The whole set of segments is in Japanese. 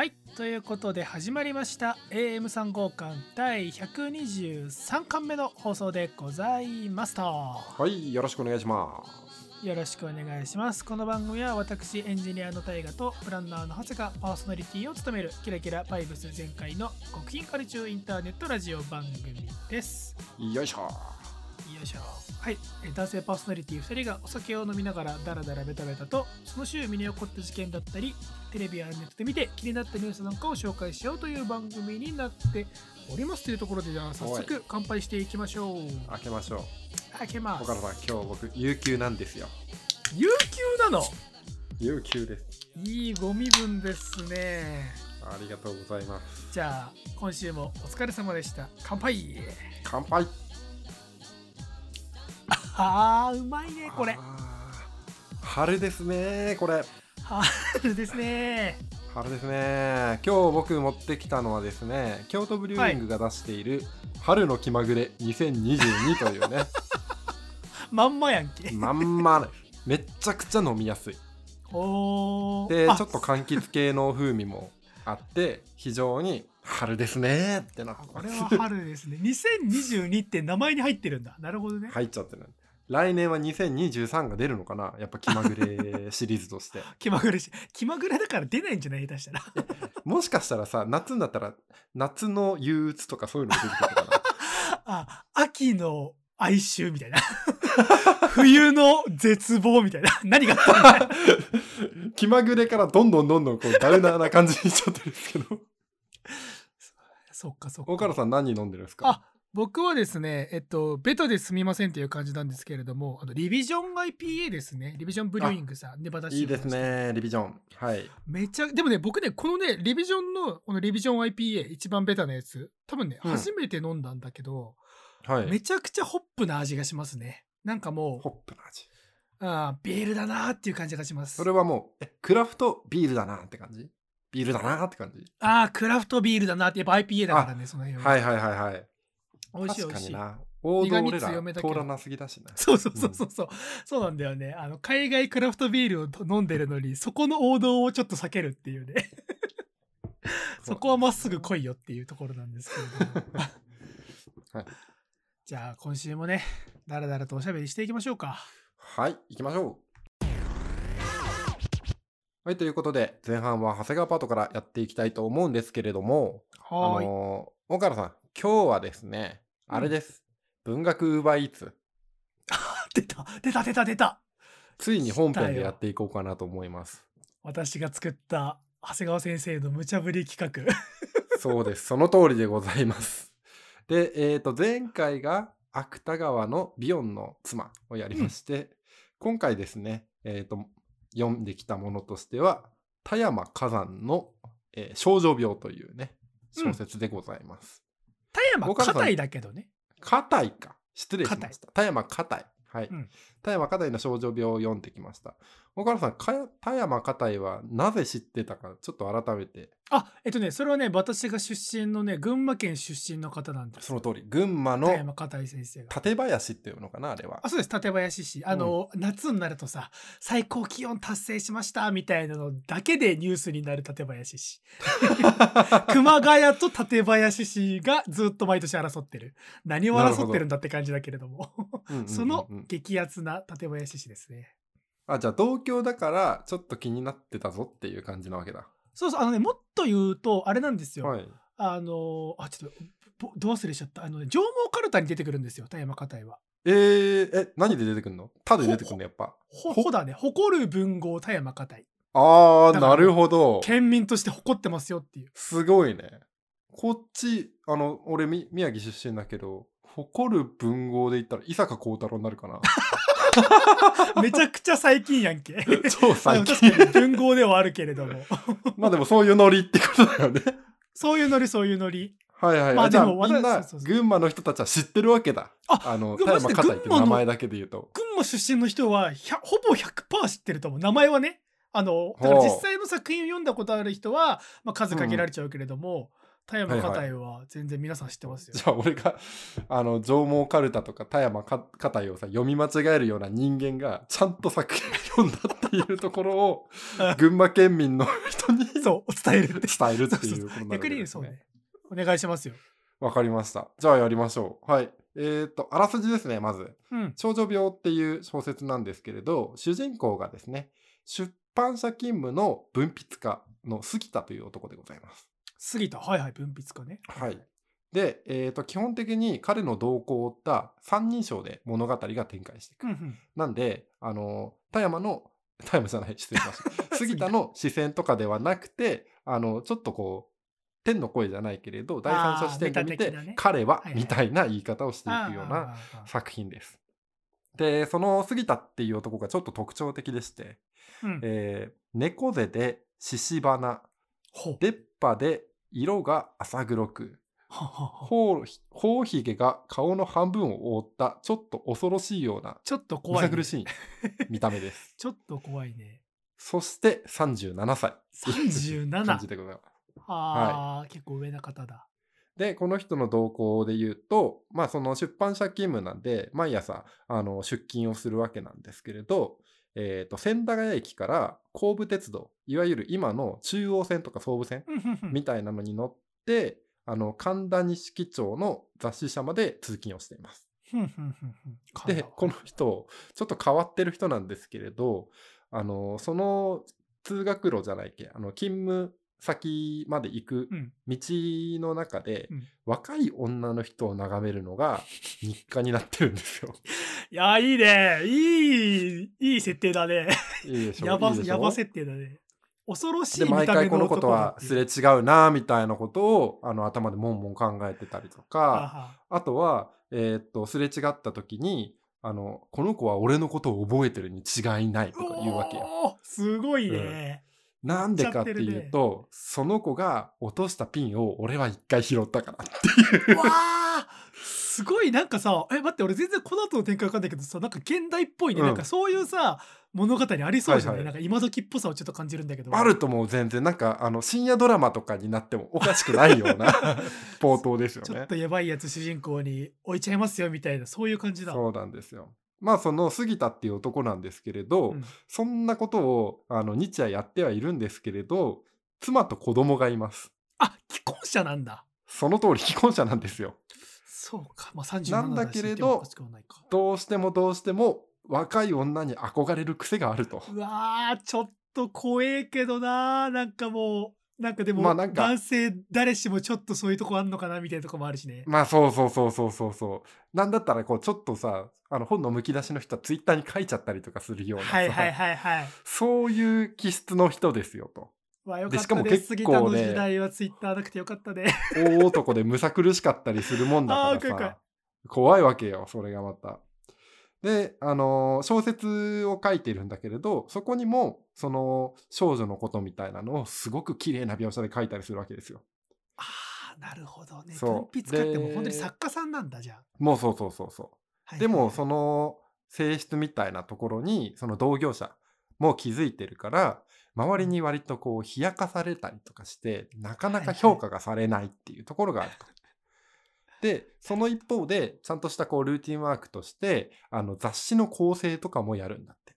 はいということで始まりました AM3 号館第123巻目の放送でございますとはい、よろしくお願いします。よろしくお願いしますこの番組は私エンジニアの大河とプランナーの長谷がパーソナリティを務めるキラキラバイブス全開の極貧カルチューインターネットラジオ番組ですよいしょ。よいしょ。はい。えー男性パーソナリティ2人がお酒を飲みながらダラダラベタベタとその週身に起こった事件だったりテレビやネットで見て気になったニュースなんかを紹介しようという番組になっておりますというところでじゃあ早速乾杯していきましょう。開けましょう。開けます。岡野さん、今日僕、有給なんですよ。有給なの？有給です。いいご身分ですね。ありがとうございます。じゃあ今週もお疲れ様でした。乾杯。乾杯あーうまいねこれ春ですね、これ。春ですね春ですね。今日僕持ってきたのはですね、京都ブリューイングが出している、春の気まぐれ2022というね、まんまやんけまんま、めっちゃくちゃ飲みやすい。おーで、ちょあっと柑橘系の風味もあって、非常に春ですねってなって。これは春ですね。2022って名前に入ってるんだ。なるほどね。入っちゃってる来年は2023が出るのかな？やっぱ気まぐれシリーズとして 気まぐれし、気まぐれだから出ないんじゃない下手したら。もしかしたらさ夏になったら夏の憂鬱とかそういうのが出てくるか あ、秋の哀愁みたいな。冬の絶望みたいな。何があったんだ気まぐれからどんどんどんどんこうダウナーな感じにしちゃってるんですけどそっかそっか。岡野さん何飲んでるんですか？あ僕はですね、えっと、ベタですみませんという感じなんですけれども、あのリビジョン IPA ですね。リビジョンブリューイングさん、ネバダいいです。ねリビジョンはいめちゃ、でもね、僕ね、このね、リビジョンの、このリビジョン IPA、一番ベタなやつ、多分ね、うん初めて飲んだんだけど、はいめちゃくちゃホップな味がしますね。なんかもホップの味う、あービールだなーっていう感じがします。それはもうえクラフトビールだなって感じ？ビールだなって感じ？ああ、クラフトビールだなって、やっぱ IPA だからね、その辺は。はいはいはいはい美味しい美味しい。確かにな王道俺ら通らなすぎだしなそうそうそうそうそう、そうなんだよね。あの、海外クラフトビールを飲んでるのに、そこの王道をちょっと避けるっていうね。そこはまっすぐ来いよっていうところなんですけれども。はいじゃあ、今週もね、だらだらとおしゃべりしていきましょうか。はい、行きましょう。はい、ということで、前半は長谷川パートからやっていきたいと思うんですけれども、あはーい。のー、岡野さん、今日はですね、うんあれです。文学ウーバーイーツ、出た出た出た出たついに本編でやっていこうかなと思います。私が作った長谷川先生の無茶ぶり企画。そうです、その通りでございます。で、えっ、と、前回が芥川のビヨンの妻をやりまして、今回ですね、えっ、と、読んできたものとしては、田山火山の、えー少女病というね、小説でございます。田山硬いだけどね。硬いか。失礼しました。田山硬い。はい。うん田山硬いの少女病を読んできました。岡野さん、か田山硬いはなぜ知ってたか、ちょっと改めて。あ、えっとね、それはね、私が出身のね、群馬県出身の方なんです。その通り、群馬の田山硬い先生が。館林っていうのかな、あれは。あ。そうです。館林市。あの、夏になるとさ最高気温達成しましたみたいなのだけでニュースになる館林市。熊谷と館林市がずっと毎年争ってる。何を争ってるんだって感じだけれども。うんうんうんうん。その激アツな館林市ですねあ、じゃあ同郷だから、ちょっと気になってたぞっていう感じなわけだ。そうそうあのねもっと言うとあれなんですよ、はい。あのあちょっとぼど忘れしちゃったあのね上毛かるたに出てくるんですよ田山かたいはえー、え、何で出てくるの？たで出てくるのやっぱ。ほほほだね誇る文豪田山かたいあー、なるほど。県民として誇ってますよっていうすごいね。こっち、あの、俺、み宮城出身だけど、誇る文豪で言ったら伊坂幸太郎になるかな。めちゃくちゃ最近やんけ。超最まあ近。文豪ではあるけれども。まあでもそういうノリってことだよね。そういうノリそういうノリ。はいはい。まあでもみんな群馬の人たちは知ってるわけだ。ああの、田山硬いって群馬の名前だけで言うと。群馬出身の人は100ほぼ100%知ってると思う。名前はね。あの、だから実際の作品を読んだことある人は、まあ、数限られちゃうけれども、田山かたいは全然皆さん知ってますよ。じゃあ俺が、あの、上毛かるたとか田山か硬いをさ、読み間違えるような人間が、ちゃんと作品を読んだっていうところを、群馬県民の人にそう伝える伝えるっていうことになる逆わけですね。にそうねお願いしますよわかりました。じゃあやりましょう。はい。えっ、と、あらすじですね、まず。うん少女病っていう小説なんですけれど、主人公がですね、出版社勤務の文筆家の杉田という男でございます。杉田はいはい文筆家ねはい。で、えっ、と、基本的に彼の動向を追った三人称で物語が展開していく。うんうんなんで、あの、田山の、田山じゃない、失礼しました。杉田の視線とかではなくて、あの、ちょっとこう、天の声じゃないけれど、第三者視点で見て、ね彼ははいはいみたいな言い方をしていくような作品です。で、その杉田っていう男がちょっと特徴的でして、うんえー猫背で獅子花、出っ歯で色が浅黒く、ははは頬頬ひげが顔の半分を覆ったちょっと恐ろしいようなちょっとむ怖い、ね、しい 見た目です。ちょっと怖いねそして37歳。37感じでございます。ああ、結構上な方だで、この人の動向で言うと、まあその出版社勤務なんで、毎朝あの出勤をするわけなんですけれど、えっ、と、千駄ヶ谷駅から後部鉄道、いわゆる今の中央線とか総武線みたいなのに乗って、あの、神田錦町の雑誌社まで通勤をしています。で、この人、ちょっと変わってる人なんですけれど、あの、その通学路じゃないっけ、あの、勤務先まで行くうん。道の中で、うん。若い女の人を眺めるのが 日課になってるんですよ。いやいいね。いいいい設定だね。いいでしょ？やばいいやば設定だね。恐ろしい見た目の回このことはすれ違うなみたいなことをあの頭でもんもん考えてたりとか、あとは、えーっと、すれ違った時に、あの、この子は俺のことを覚えてるに違いないとか言うわけよ。すごいね、なんでかっていうと、その子が落としたピンを俺は一回拾ったからっていう。わあすごいなんかさえ待って俺全然この後の展開わかんないけどさなんか現代っぽいね、うん。なんかそういうさ物語ありそうじゃない、はいはい。なんか今時っぽさをちょっと感じるんだけど。あるともう全然なんかあの深夜ドラマとかになってもおかしくないような 冒頭ですよね。ちょっ。とやばいやつ主人公に置いちゃいますよみたいなそういう感じだ。そうなんですよ。まあその杉田っていう男なんですけれど、うんそんなことをあの日夜やってはいるんですけれど妻と子供がいます。あ既婚者なんだその通り既婚者なんですよ。そうかまあ37なんだけれどどうしてもどうしても若い女に憧れる癖があると。うわーちょっと怖えけどななんかもうなんかでも、まあなんか。男性誰しもちょっとそういうとこあんのかなみたいなとこもあるしね、まあそうそうそうそうそうそう。なんだったらこうちょっとさあの本のむき出しの人はツイッターに書いちゃったりとかするようなさ、はいはいはいはい。そういう気質の人ですよと。わあよかったでしかもです結構ねの時代はツイッターなくてよかったね。大男でむさ苦しかったりするもんだからあー怖い怖いさ怖いわけよそれがまた。で、あのー小説を書いてるんだけれどそこにもその少女のことみたいなのをすごく綺麗な描写で書いたりするわけですよ。ああなるほどね文筆家っても本当に作家さんなんだじゃあ、もうそうそうそうそう。はいでもはいその性質みたいなところにその同業者も気づいてるから周りに割とこう冷やかされたりとかしてなかなか評価がされないっていうところがあると。でその一方でちゃんとしたこうルーティンワークとしてあの雑誌の構成とかもやるんだって。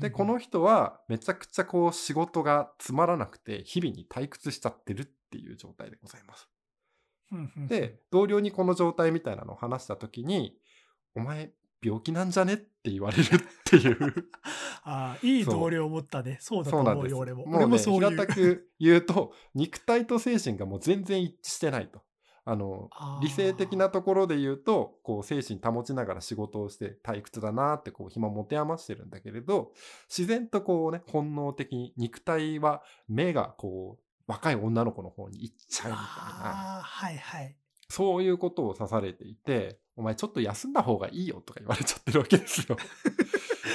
でこの人はめちゃくちゃこう仕事がつまらなくて日々に退屈しちゃってるっていう状態でございます。で、同僚にこの状態みたいなのを話した時に「お前病気なんじゃね?」って言われるっていう ああいい同僚を持ったねそうだと思うよ俺ももうね俺もそういう平たく言うと肉体と精神がもう全然一致してないと。あの理性的なところで言うとこう精神保ちながら仕事をして退屈だなってこう暇持て余してるんだけれど自然とこうね本能的に肉体は目がこう若い女の子の方に行っちゃうみたいな。はいはい。そういうことを指されていてお前ちょっと休んだ方がいいよとか言われちゃってるわけですよ。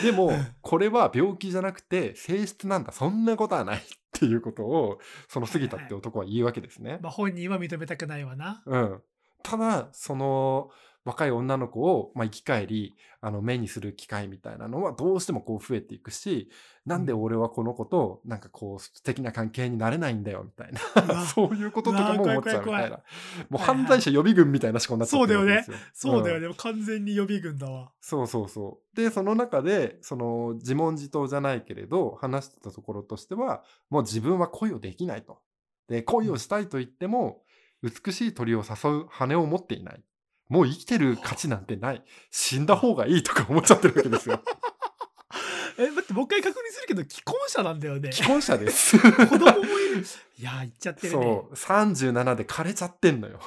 でも これは病気じゃなくて性質なんだ。そんなことはない。っていうことをその杉田って男は言うわけですね。まあ本人は認めたくないわな。うん、ただその若い女の子を、まあ、生き返りあの目にする機会みたいなのはどうしてもこう増えていくしなんで俺はこの子となんかこう素敵な関係になれないんだよみたいな そういうこととかも思っちゃうみたいなもう犯罪者予備軍みたいな思考になっちゃってるわけですよ。そうだよんね、完全に予備軍だわ。そうそうそう。で、その中で、その自問自答じゃないけれど、話してたところとしては、もう自分は恋をできないと。で、恋をしたいと言っても、美しい鳥を誘う羽を持っていない。もう生きてる価値なんてない。死んだ方がいいとか思っちゃってるわけですよ。え、待って、もう一回確認するけど、既婚者なんだよね。既婚者です。子供もいる。いやー、言っちゃってるね。そう。37で枯れちゃってんのよ。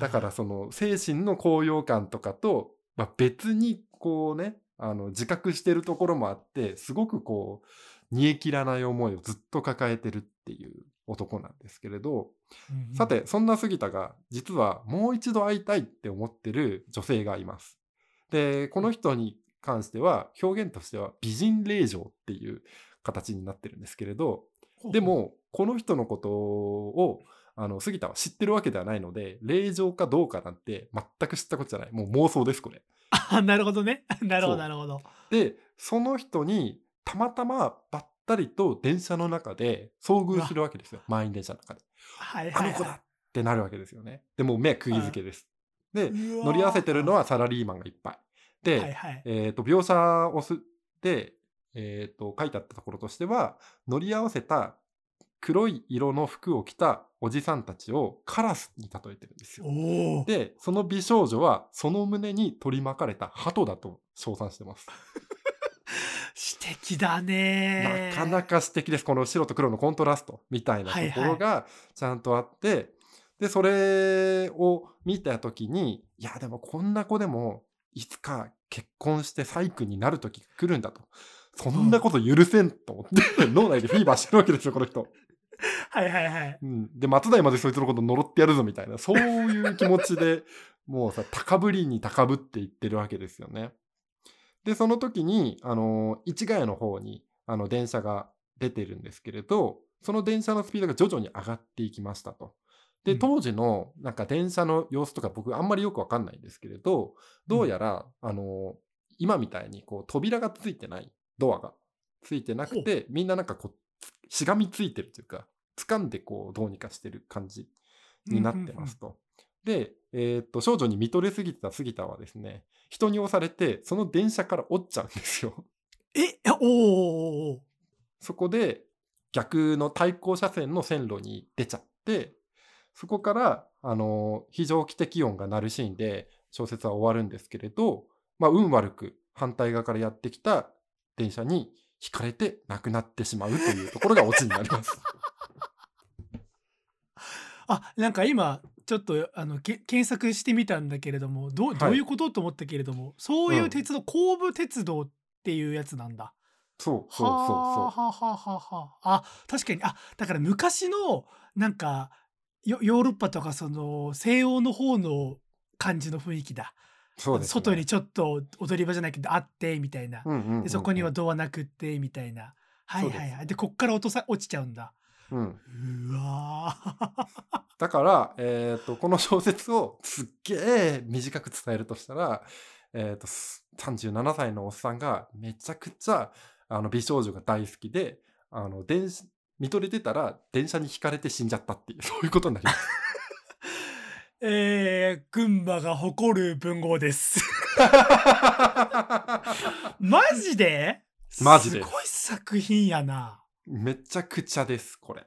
だからその精神の高揚感とかと、まあ、別にこうねあの自覚してるところもあってすごくこう煮え切らない思いをずっと抱えてるっていう男なんですけれど、うんうんさてそんな杉田が実はもう一度会いたいって思ってる女性がいます。でこの人に関しては表現としては美人令嬢っていう形になってるんですけれどでもこの人のことをあの杉田は知ってるわけではないので令状かどうかなんて全く知ったことじゃないもう妄想ですこれ。あなるほどね。なるほど、なるほど。でその人にたまたまばったりと電車の中で遭遇するわけですよ満員電車の中で。はいはい、はい。あの子だってなるわけですよね。でもう目釘付けです。で乗り合わせてるのはサラリーマンがいっぱい。で、はいはい。えー、と描写をすで、えー、と書いてあったところとしては乗り合わせた黒い色の服を着たおじさんたちをカラスに例えてるんですよ。でその美少女はその胸に取り巻かれた鳩だと称賛してます。素敵だね。なかなか素敵です。この白と黒のコントラストみたいなところがちゃんとあって、でそれを見た時にいやでもこんな子でもいつか結婚して細工になる時が来るんだと。そんなこと許せんと思って脳内でフィーバーしてるわけですよこの人、はいはいはい。うん、で松代までそいつのこと呪ってやるぞみたいなそういう気持ちでもうさ高ぶりに高ぶっていってるわけですよねでその時にあの市ヶ谷の方にあの電車が出てるんですけれどその電車のスピードが徐々に上がっていきましたと。でうん当時のなんか電車の様子とか僕あんまりよくわかんないんですけれどどうやら、あの今みたいにこう扉がついてないドアがついてなくてみんななんかこうしがみついてるというか掴んでこうどうにかしてる感じになってますと。で、えーっと少女に見とれすぎてた杉田はですね人に押されてその電車から落ちちゃうんですよ。え、おーおそこで逆の対向車線の線路に出ちゃってそこからあの非常軌的音が鳴るシーンで小説は終わるんですけれど、まあ、運悪く反対側からやってきた電車にひかれて亡くなってしまうというところがオチになります。あ、なんか今、ちょっとあのけ検索してみたんだけれども、どうどういうこと、と思ったけれども、そういう鉄道、後部鉄道っていうやつなんだ。そうそうそうはそあはあはあはあはあ。あ、確かに、あ、だから昔の、なんか、ヨヨーロッパとかその西欧の方の感じの雰囲気だ。う。そうです、ね。外にちょっと踊り場じゃないけどあってみたいな。うんうんうんうんでそこにはドアなくってみたいな。はいはいはい。でこっから落とさ落ちちゃうんだ。うん、うわー だから、えー、とこの小説をすっげえ短く伝えるとしたら、えー、とす37歳のおっさんがめちゃくちゃあの美少女が大好きであの電車見とれてたら電車にひかれて死んじゃったっていう そういうことになります。えー、群馬が誇る文豪です。マジで？マジですごい作品やな。めちゃくちゃですこれ。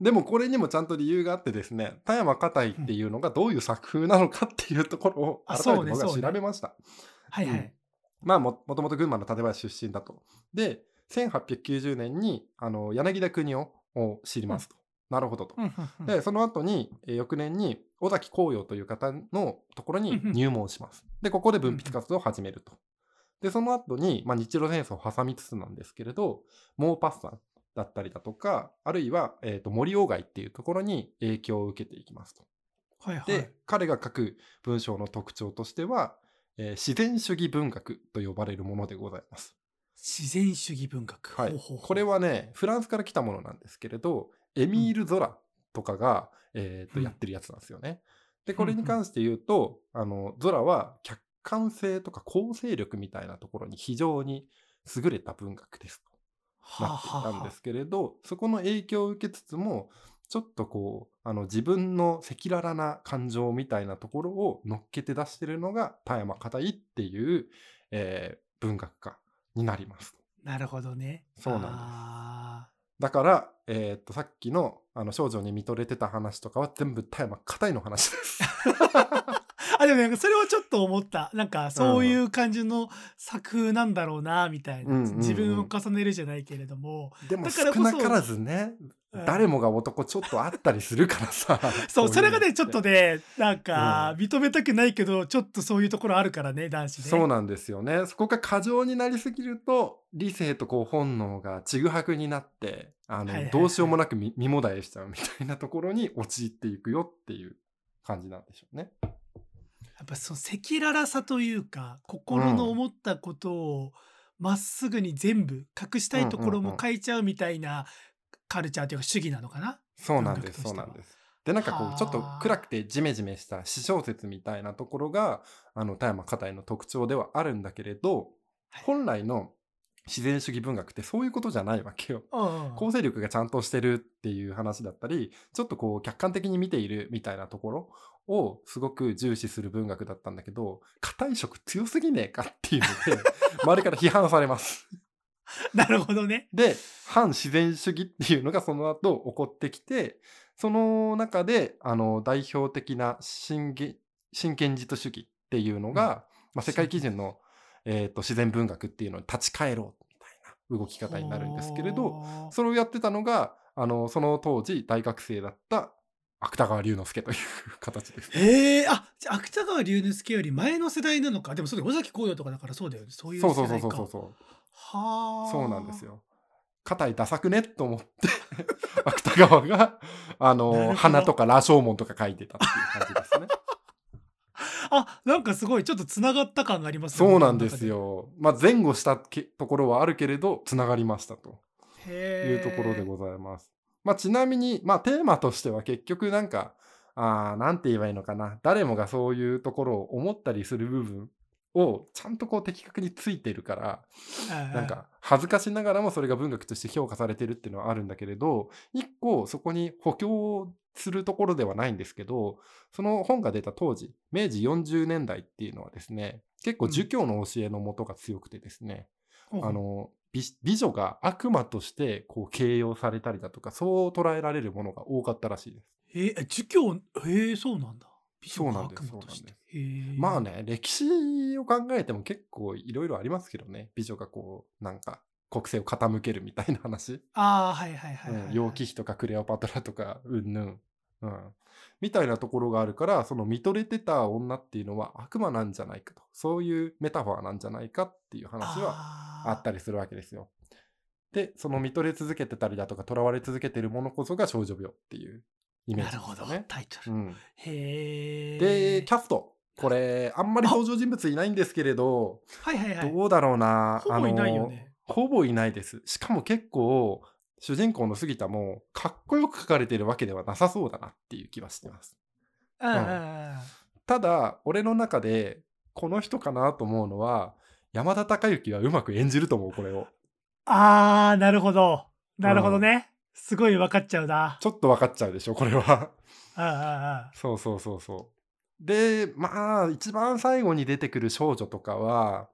でもこれにもちゃんと理由があってですね田山硬いっていうのがどういう作風なのかっていうところをあ改めて僕は調べました。はいはい。うんまあももともと群馬の館林出身だと。で1890年にあの柳田国夫を知りますと。なるほどと。でその後に、えー翌年に尾崎紅葉という方のところに入門します。でここで文筆活動を始めると。でその後に、まあ、日露戦争を挟みつつなんですけれどモーパッサンだったりだとかあるいは、えー、と森鴎外っていうところに影響を受けていきますと。はいはい。で彼が書く文章の特徴としては、えー自然主義文学と呼ばれるものでございます。自然主義文学。はいほうほうこれはねフランスから来たものなんですけれどエミール・ゾラとかが、えーとうんやってるやつなんですよね。で、これに関して言うと、あの、ゾラは客観性とか構成力みたいなところに非常に優れた文学ですとなっていたんですけれど、そこの影響を受けつつも、ちょっとこう、あの自分の赤裸々な感情みたいなところを乗っけて出してるのが田山片井っていう、えー文学家になります。なるほどね。そうなんですあだから、えーっと、さっきのあの少女に見とれてた話とかは全部田山片井の話です。ーあ、でもなんかそれはちょっと思った。なんかそういう感じの作風なんだろうな、みたいな。自分を重ねるじゃないけれども。でも少なからずね、うん誰もが男ちょっとあったりするからさ。そう、それがね、ちょっとね、なんか、認めたくないけど、ちょっとそういうところあるからね、男子ね。そうなんですよね。そこが過剰になりすぎると、理性とこう本能がちぐはぐになって、あの、どうしようもなく身身もだえしちゃうみたいなところに陥っていくよっていう感じなんでしょうね。やっぱそう赤裸々さというか心の思ったことをまっすぐに全部隠したいところも書いちゃうみたいなカルチャーというか主義なのかな、そうなんです、そうなんです。で、なんかこはあう、ちょっと暗くてジメジメした詩小説みたいなところが、あの、田山片井の特徴ではあるんだけれど、はい。本来の自然主義文学ってそういうことじゃないわけよ。うんうん構成力がちゃんとしてるっていう話だったり、ちょっとこう客観的に見ているみたいなところをすごく重視する文学だったんだけど、硬い色強すぎねえかっていうので、周りから批判されます。なるほどね。で、反自然主義っていうのがその後起こってきて、その中で、あの、代表的な真げ真現実主義っていうのが、まあ、世界基準の、えーと自然文学っていうのに立ち返ろうみたいな動き方になるんですけれど、それをやってたのが、あの、その当時大学生だった芥川龍之介という形です。へえあじゃあ芥川龍之介より前の世代なのかでもそうだよ尾崎紅葉とかだからそうだよねそういうそうそうそうそうそう。はあそうなんですよ。硬いダサくねと思って、芥川が、あの、花とか羅生門とか書いてたっていう感じですね。あなんかすごいちょっとつながった感がありますねそうなんですよ。まあ、前後したけところはあるけれど、つながりましたといいうところでございます。まあ、ちなみに、まあ、テーマとしては結局なんか、あーなんて言えばいいのかな。誰もがそういうところを思ったりする部分をちゃんとこう的確についてるから、なんか恥ずかしながらもそれが文学として評価されてるっていうのはあるんだけれど一個そこに補強するところではないんですけどその本が出た当時明治40年代っていうのはですね結構儒教の教えのもとが強くてですね、ほうほう。あの美美女が悪魔としてこう形容されたりだとかそう捉えられるものが多かったらしいです。えー、儒教へえそうなんだ。美女がそうなんです悪魔として。そうなんへえ。まあね歴史を考えても結構いろいろありますけどね。美女がこうなんか国政を傾けるみたいな話。ああはいはいはいはい、はい。うん、楊貴妃とかクレオパトラとかうんぬん、うん、みたいなところがあるからその見とれてた女っていうのは悪魔なんじゃないかと。そういうメタファーなんじゃないかっていう話はああったりするわけですよ。でその見とれ続けてたりだとかとらわれ続けてるものこそが少女病っていうイメージなるほど。タイトル、うん、へえでキャスト。これあんまり登場人物いないんですけれどはいはいはい。どうだろうな。ほぼいないよねほぼいないです。しかも結構主人公の杉田もかっこよく書かれてるわけではなさそうだなっていう気はしてます。うんうんうんただ俺の中でこの人かなと思うのは山田孝之はうまく演じると思うこれを。ああなるほど。なるほどね、すごい分かっちゃうな。ちょっと分かっちゃうでしょこれは。うんうんうん。そうそうそうそう。でまあ一番最後に出てくる少女とかは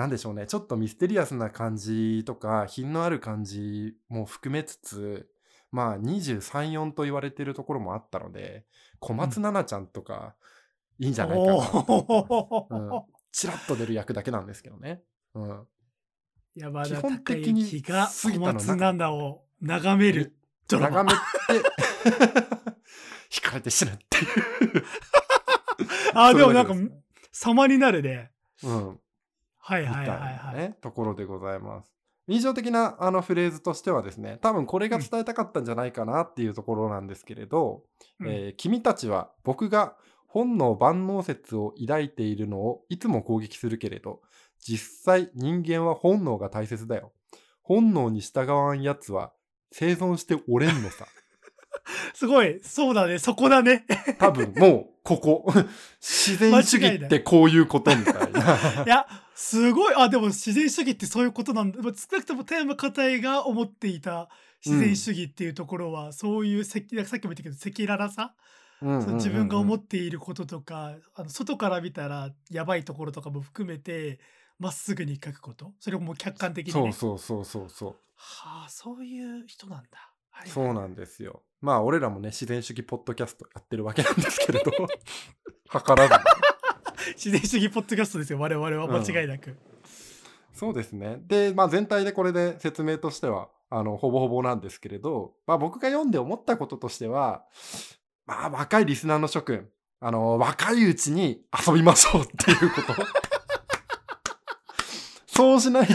なんでしょうね。ちょっとミステリアスな感じとか品のある感じも含めつつまあ234と言われてるところもあったので小松菜奈ちゃんとかいいんじゃないかな、おー。うん。チラッと出る役だけなんですけどね。うん、山田基本孝的に之が小松菜奈を眺めるドラマ。眺めて 惹かれて死ぬっていう、あーでもなんか様になるね。うん、はいはいはいはい、なね、ところでございます。印象的なあのフレーズとしてはですね、多分これが伝えたかったんじゃないかなっていうところなんですけれど、うんえー君たちは僕が本能万能説を抱いているのをいつも攻撃するけれど、実際人間は本能が大切だよ。本能に従わんやつは生存しておれんのさ。すごい。そうだね。そこだね。多分もうここ 自然主義ってこういうことみたいないや、すごい。あ、でも自然主義ってそういうことなんだ。まあ少なくとも田山家庭が思っていた自然主義っていうところは、そういうさっきも言ったけど赤裸々さ、うんそう自分が思っっていることとかあの外から見たらやばいところとかも含めてまっすぐに書くこと？それをもう客観的にね。そうそうそうそうそう。はあそういう人なんだ、はいはい。そうなんですよ。まあ俺らもね自然主義ポッドキャストやってるわけなんですけれど 図らず自然主義ポッドキャストですよ。我々は。間違いなく、そうですね。で、まあ、全体でこれで説明としては、あの、ほぼほぼなんですけれど、まあ、僕が読んで思ったこととしては、まあ、若いリスナーの諸君、あの、若いうちに遊びましょうっていうこと。そうしないと、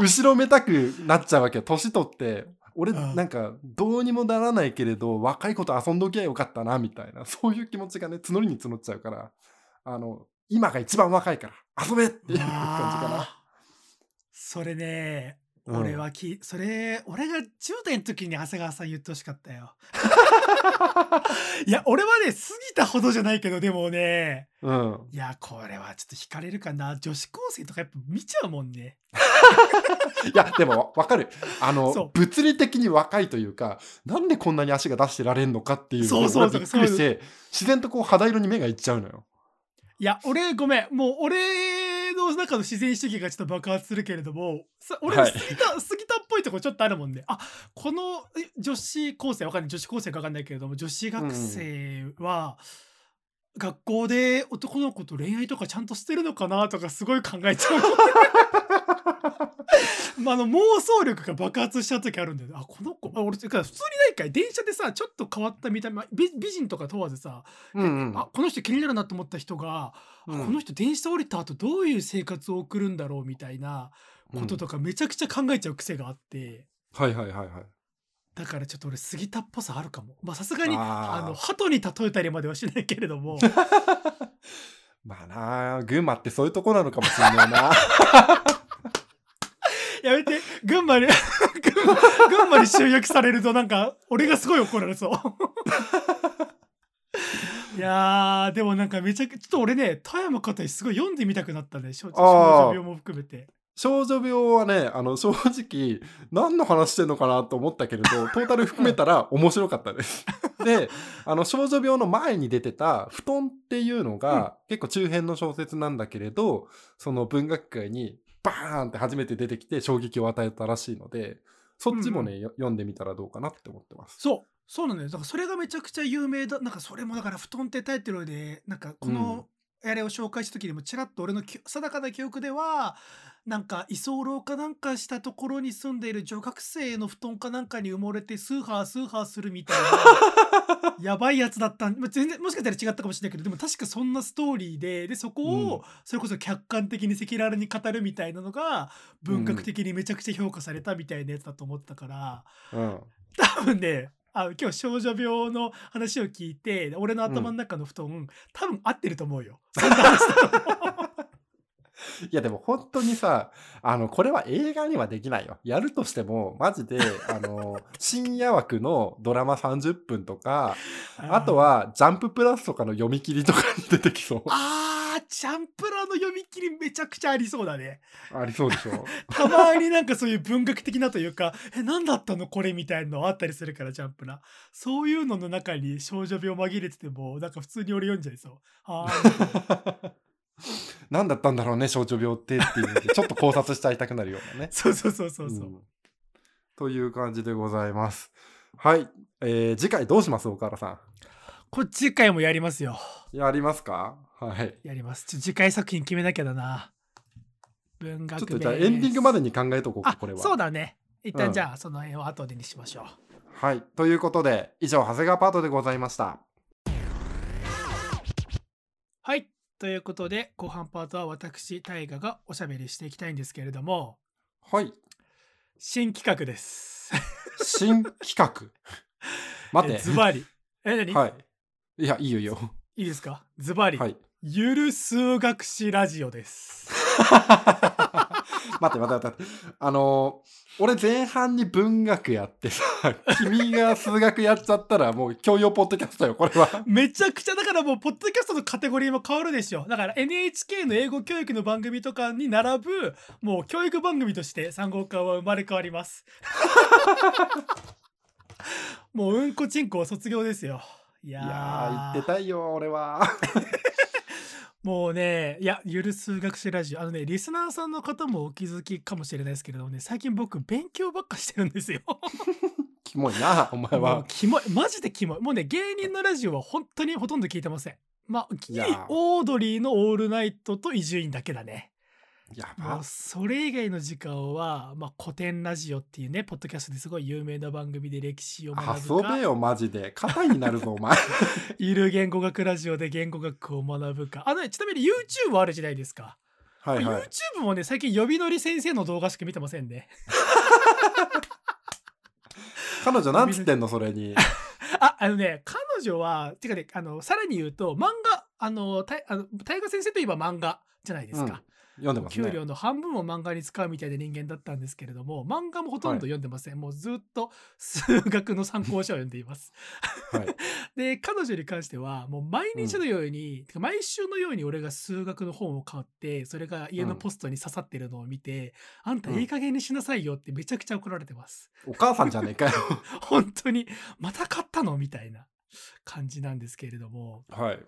後ろめたくなっちゃうわけよ。年取って、俺、うん。なんか、どうにもならないけれど、若い子と遊んどきゃよかったな、みたいな、そういう気持ちがね、募りに募っちゃうから、あの、今が一番若いから、遊べっていう感じかな。それね、うん俺はきそれ俺が10代の時に長谷川さん言ってほしかったよ いや俺はね過ぎたほどじゃないけどでもねうん。いやこれはちょっと惹かれるかな女子高生とかやっぱ見ちゃうもんね いや、でもわかる。あの物理的に若いというか、なんでこんなに足が出してられんのかっていうのそうそう俺びっくりして、自然とこう肌色に目がいっちゃうのよ。いや俺ごめん。もう俺の中の自然主義がちょっと爆発するけれどもさ俺はい。過ぎた、過ぎたっぽいとこちょっとあるもんね。あこのえ女子高生わかんない女子高生かわかんないけれども女子学生は、学校で男の子と恋愛とかちゃんとしてるのかなとかすごい考えちゃう まあ、あの妄想力が爆発しちゃう時あるんだよねあこの子あ俺普通にないかい電車でさちょっと変わった見た目美美人とか問わずさ、うんうん。あこの人気になるなと思った人が、あうんこの人電車降りた後どういう生活を送るんだろうみたいなこととかめちゃくちゃ考えちゃう癖があって、はいはいはいはい。だからちょっと俺杉田っぽさあるかもまあさすがにあの鳩に例えたりまではしないけれども まあなあ、群馬ってそういうとこなのかもしれないな。やめて。群馬に群馬 群馬に集約されるとなんか俺がすごい怒られそう。いやーでもなんかめちゃくちょっと俺ね富山方すごい読んでみたくなったね少女病も含めて。少女病はね、あの、正直、何の話してんのかなと思ったけれど、トータル含めたら面白かったです。で、あの、少女病の前に出てた、布団っていうのが、結構中編の小説なんだけれど、その文学界にバーンって初めて出てきて衝撃を与えたらしいので、そっちもね、よ読んでみたらどうかなって思ってます。そう。そうなんだよ。だからそれがめちゃくちゃ有名だなんかそれもだから「布団」ってタイトルでなんかこのあれを紹介した時にもちらっと俺のき定かな記憶ではなんか居候かなんかしたところに住んでいる女学生の布団かなんかに埋もれてスーハースーハーするみたいな やばいやつだったん、まあ、全然もしかしたら違ったかもしれないけどでも確かそんなストーリーででそこうんをそれこそ客観的に赤裸々に語るみたいなのが文学的にめちゃくちゃ評価されたみたいなやつだと思ったから。うん。多分ねあ今日少女病の話を聞いて俺の頭の中の布団、多分合ってると思うよ。そんな話だと思ういやでも本当にさ、あの、これは映画にはできないよ。やるとしても、マジで、あの、深夜枠のドラマ30分とか、あとは、ジャンププラスとかの読み切りとかに出てきそう。あーチャンプラーの読み切りめちゃくちゃありそうだね。ありそうでしょ？たまになんかそういう文学的なというかえ何だったのこれみたいなのあったりするからジャンプなそういうのの中に少女病紛れててもなんか普通に俺読んじゃいそう。あー 何だったんだろうね、少女病ってっていうので、ちょっと考察しちゃいたくなるようなね。そうそうそうそうそう。んという感じでございます。はい。えー次回どうします岡原さこれ次回もやりますよ。ん。やりますか？はい。やります。次回作品決めなきゃだな。文学ちょっとじゃあエンディングまでに考えとこうか、あこれは。そうだね。一うん旦じゃあその辺を後でにしましょう。はい。ということで、以上、長谷川パートでございました。はい。ということで後半パートは私大河がおしゃべりしていきたいんですけれどもはい。新企画です。新企画？待って。えズバリ。え何、はい。いや、いいよいいよ。いいですか？ズバリ。はい。ゆる数学史ラジオです。待って待って待って。あのー俺前半に文学やってさ、君が数学やっちゃったらもう教養ポッドキャストよ、これは。めちゃくちゃだからもうポッドキャストのカテゴリーも変わるでしょだから NHK の英語教育の番組とかに並ぶもう教育番組として3号館は生まれ変わります もううんこちんこ卒業ですよいやーいやー、言ってたいよ、俺は。もうねいやゆる数学史ラジオ。あのねリスナーさんの方もお気づきかもしれないですけれどもね最近僕勉強ばっかしてるんですよ。キモいな、お前は。キモい。マジでキモい。もうね芸人のラジオは本当にほとんど聞いてません。まあオードリーの「オールナイト」と伊集院だけだねやば。それ以外の時間は、まあ、古典ラジオっていうねポッドキャストですごい有名な番組で歴史を学ぶか遊べよ、マジで。肩になるぞ、お前。いる言語学ラジオで言語学を学ぶかあのねちなみに YouTube あるじゃないですか、はいはい。YouTube もね最近呼び乗り先生の動画しか見てませんね 彼女なんつってんの、それに。ああのね彼女はてかねあのさらに言うと漫画あのたあの大河先生といえば漫画じゃないですか、読んでますね。給料の半分を漫画に使うみたいな人間だったんですけれども漫画もほとんど読んでません、もうずっと数学の参考書を読んでいます。はい。で彼女に関してはもう毎日のように、てか毎週のように俺が数学の本を買ってそれが家のポストに刺さってるのを見て、あんたいい加減にしなさいよってめちゃくちゃ怒られてます。お母さんじゃねえかよ。本当にまた買ったの？みたいな感じなんですけれども。はい。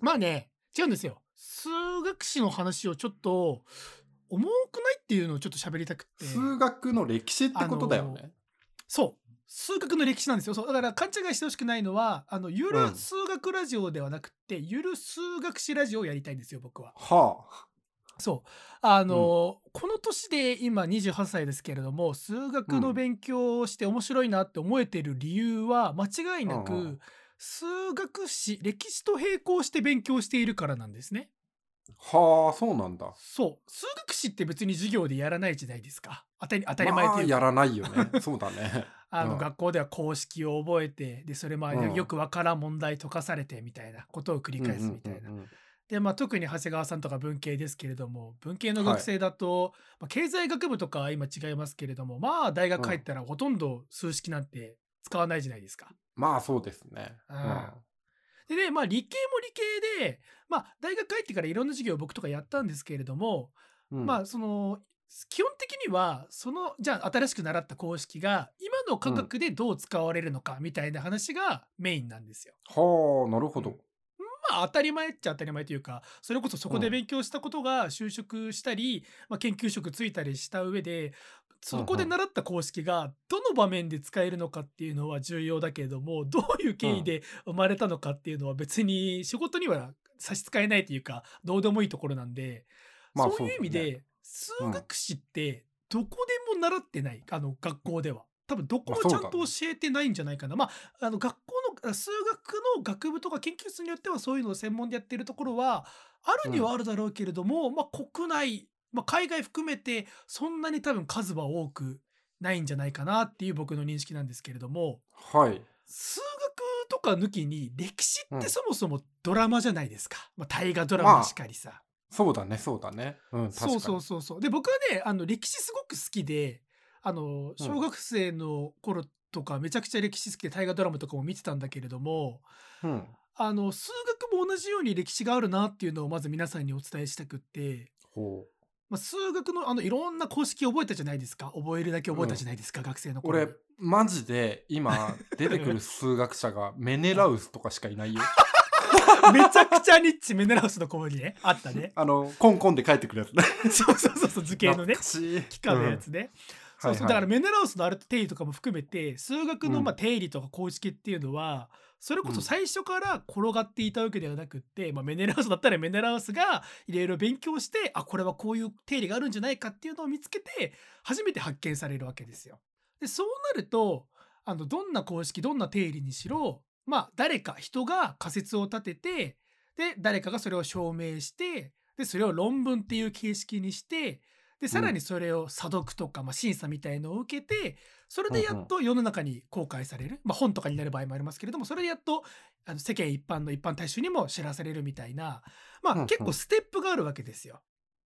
まあね違うんですよ。数学史の話をちょっと重くないっていうのをちょっと喋りたくって。数学の歴史ってことだよね。そう。数学の歴史なんですよ。そう。だから勘違いしてほしくないのはあのゆるうん数学ラジオではなくて、ゆる数学史ラジオをやりたいんですよ僕は。はそう。あの、この年で今28歳ですけれども数学の勉強をして面白いなって思えてる理由は間違いなく、うんうん数学史歴史と並行して勉強しているからなんですねあ。はあ、そうなんだ。そう数学史って別に授業でやらないじゃないですか？当たり当たり前というか、まあ、やらないよね。そうだね。あの、うん学校では公式を覚えてでそれまあうんよくわからん問題解かされてみたいなことを繰り返すみたいな。でまあ特に長谷川さんとか文系ですけれども文系の学生だと、まあ、経済学部とかは今違いますけれどもまあ大学入ったらほとんど数式なんて使わないじゃないですか。まあ、そうですね。うんでねまあ理系も理系でまあ大学入ってからいろんな授業を僕とかやったんですけれども、うんまあその基本的にはそのじゃあ新しく習った公式が今の科学でどう使われるのかみたいな話がメインなんですよ。はあ、なるほど。まあ当たり前っちゃ当たり前というかそれこそそこで勉強したことが就職したり、まあ、研究職ついたりした上でそこで習った公式がどの場面で使えるのかっていうのは重要だけれども どういう経緯で生まれたのかっていうのは別に仕事には差し支えないというかどうでもいいところなんで、まあそういう意味で数学史ってどこでも習ってないあの学校では。多分どこもちゃんと教えてないんじゃないかな。まあ、あの学校のあ数学の学部とか研究室によってはそういうのを専門でやってるところはあるにはあるだろうけれども、まあ国内、まあ、海外含めてそんなに多分数は多くないんじゃないかなっていう僕の認識なんですけれどもはい。数学とか抜きに歴史っうんてそもそもドラマじゃないですか、まあ、大河ドラマしかりさ。そうだね、そうだね。うん、確かに。そうそうそうそうで僕はねあの歴史すごく好きであの小学生の頃とかめちゃくちゃ歴史好きで大河ドラマとかも見てたんだけれどもうん。あの数学も同じように歴史があるなっていうのをまず皆さんにお伝えしたくって、ほう。まあ、数学のあのいろんな公式覚えたじゃないですか。覚えるだけ覚えたじゃないですか、学生の頃。に俺、マジで今出てくる数学者がメネラウスとかしかいないよ。めちゃくちゃニッチメネラウスの子にねあったね。あの、コンコンで帰ってくるやつね。そうそうそうそう図形のね。懐かしい。機関のやつね、そうそう。だからメネラウスのある定理とかも含めて数学のうん。まあ定理とか公式っていうのはそれこそ最初から転がっていたわけではなくって、まあ、メネラウスだったらメネラウスがいろいろ勉強してあこれはこういう定理があるんじゃないかっていうのを見つけて初めて発見されるわけですよ。でそうなるとあのどんな公式どんな定理にしろまあ誰か人が仮説を立ててで誰かがそれを証明してでそれを論文っていう形式にしてでさらにそれを査読とか、まあ、審査みたいのを受けてそれでやっと世の中に公開される、まあ、本とかになる場合もありますけれどもそれでやっとあの世間一般の一般大衆にも知らされるみたいな、まあ、結構ステップがあるわけですよ。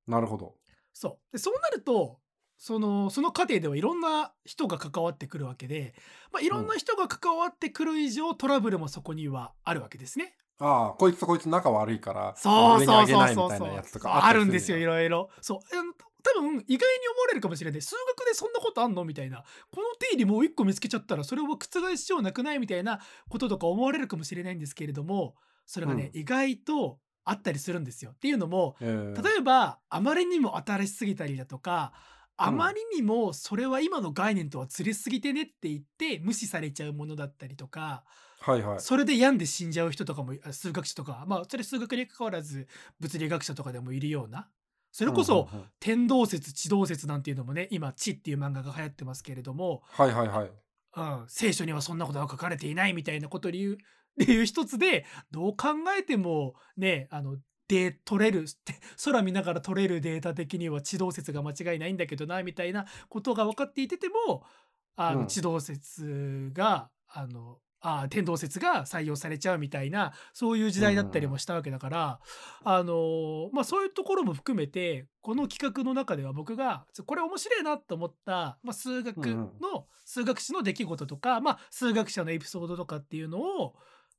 なるほど。そうでそうなるとそのその過程ではいろんな人が関わってくるわけで、まあ、いろんな人が関わってくる以上、トラブルもそこにはあるわけですね。ああ、こいつとこいつ仲悪いから、そうそうそう上げないみたいそうそうなやつとかあるんですよいよ。ろいろ。そう。あの多分意外に思われるかもしれない。数学でそんなことあんの？みたいな。この定理もう一個見つけちゃったらそれを覆しようなくない？みたいなこととか思われるかもしれないんですけれどもそれがね、う意外とあったりするんですよ。っていうのもえ。ー例えばあまりにも新しすぎたりだとかあまりにもそれは今の概念とはずれすぎてねって言って無視されちゃうものだったりとかはいはい。それで病んで死んじゃう人とかもあ数学者とか。まあそれ数学に関わらず物理学者とかでもいるような。それこそうんうんうん。天動説地動説なんていうのもね今「地」っていう漫画が流行ってますけれども、はいはいはい。うん、聖書にはそんなことは書かれていないみたいなことを理由 理由一つでどう考えてもねあので取れる 空見ながら取れるデータ的には地動説が間違いないんだけどなみたいなことが分かっていててもあの、うん。地動説があのあ天動説が採用されちゃうみたいなそういう時代だったりもしたわけだから、あのまあ、そういうところも含めてこの企画の中では僕がこれ面白いなと思った、まあ、数学うんうんの、数学史の出来事とか、まあ、数学者のエピソードとかっていうのを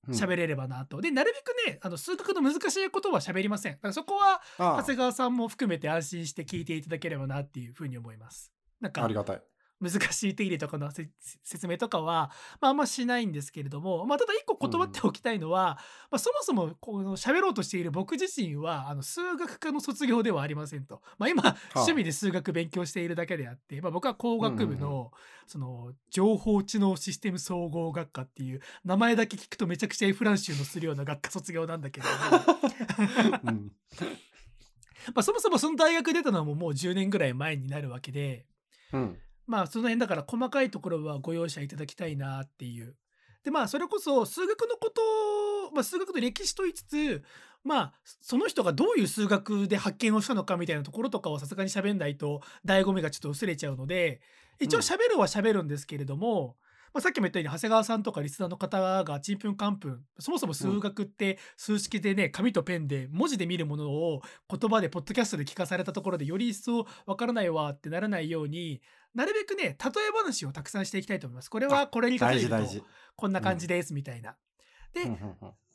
うん喋れればなと。でなるべくねあの数学の難しいことは喋りません。だからそこはあ長谷川さんも含めて安心して聞いていただければなっていうふうに思います。なんあ、かありがたい。難しい定理とかのせ説明とかは、まあ、あんましないんですけれども、まあ、ただ一個断っておきたいのは、まあ、そもそもこの喋ろうとしている僕自身はあの数学科の卒業ではありませんと、まあ、今趣味で数学勉強しているだけであって、まあ、僕は工学部うんうんのその情報知能システム総合学科っていう名前だけ聞くとめちゃくちゃエフランシュのするような学科卒業なんだけども。うん。まあそもそもその大学出たのももう10年ぐらい前になるわけで。うん。まあその辺だから細かいところはご容赦いただきたいなっていう。でまあそれこそ数学のこと、まあ、数学の歴史と言いつつまあその人がどういう数学で発見をしたのかみたいなところとかはさすがに喋んないと醍醐味がちょっと薄れちゃうので一応うん喋るは喋るんですけれども、まあ、さっきも言ったように長谷川さんとかリスナーの方がちんぷんかんぷんそもそも数学って数式でね紙とペンで文字で見るものを言葉でポッドキャストで聞かされたところでより一層わからないわってならないようになるべくね例え話をたくさんしていきたいと思います。これはこれに例えると。こんな感じですみたいな。で、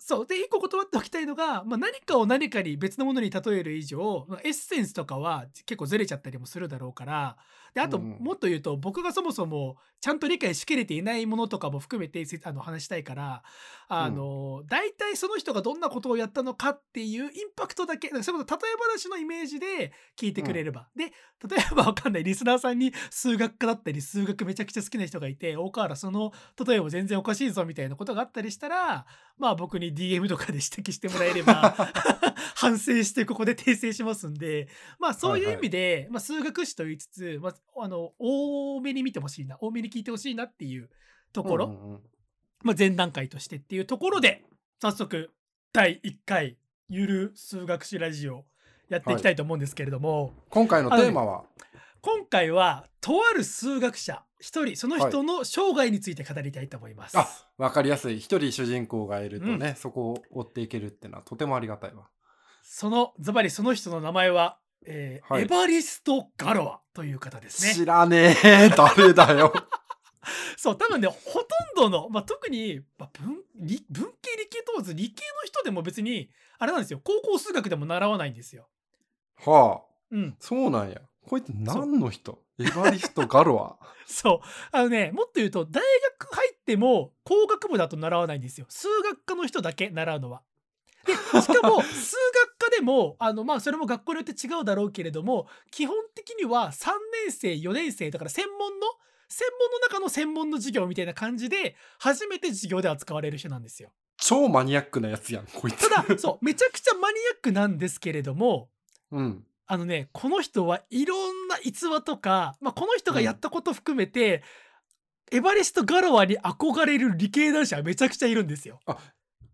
そう。で一個断っておきたいのが、まあ、何かを何かに別のものに例える以上まあエッセンスとかは結構ずれちゃったりもするだろうからであとうんうん。もっと言うと僕がそもそもちゃんと理解しきれていないものとかも含めてせあの話したいからあの、大体その人がどんなことをやったのかっていうインパクトだけそれこそ例え話のイメージで聞いてくれれば、で例えばわかんない。リスナーさんに数学科だったり数学めちゃくちゃ好きな人がいて大河原その例えば全然おかしいぞみたいなことがあったりしたらまあ僕に DM とかで指摘してもらえれば 反省してここで訂正しますんでまあそういう意味で、まあ、数学史と言いつつ、まあ、あの多めに見てほしいな多めに聞いてほしいなっていうところ、うんうんうん。まあ、前段階としてっていうところで早速第1回ゆる数学史ラジオやっていきたいと思うんですけれども、今回のテーマは、今回はとある数学者一人その人の生涯について語りたいと思います。あわかりやすい。一人主人公がいるとね、そこを追っていけるっていうのはとてもありがたいわ。そのズバリその人の名前は、えーはいエバリスト・ガロアという方ですね。知らねえ。誰だよ。そう多分ねほとんどの、まあ、特に、まあ、文理文系理系問わず理系の人でも別にあれなんですよ高校数学でも習わないんですよ。はあ、うん、そうなんや。こいつ何の人？エバリスト・ガロア？そうあのねもっと言うと大学入っても工学部だと習わないんですよ数学科の人だけ習うのは。でしかも 数学科でもあのまあそれも学校によって違うだろうけれども基本的には3年生4年生だから専門の専門の中の専門の授業みたいな感じで初めて授業で扱われる人なんですよ。超マニアックなやつやん、こいつ。ただそうめちゃくちゃマニアックなんですけれどもうん。あのねこの人はいろんな逸話とか、まあ、この人がやったこと含めて、エバリスト・ガロアに憧れる理系男子はめちゃくちゃいるんですよ。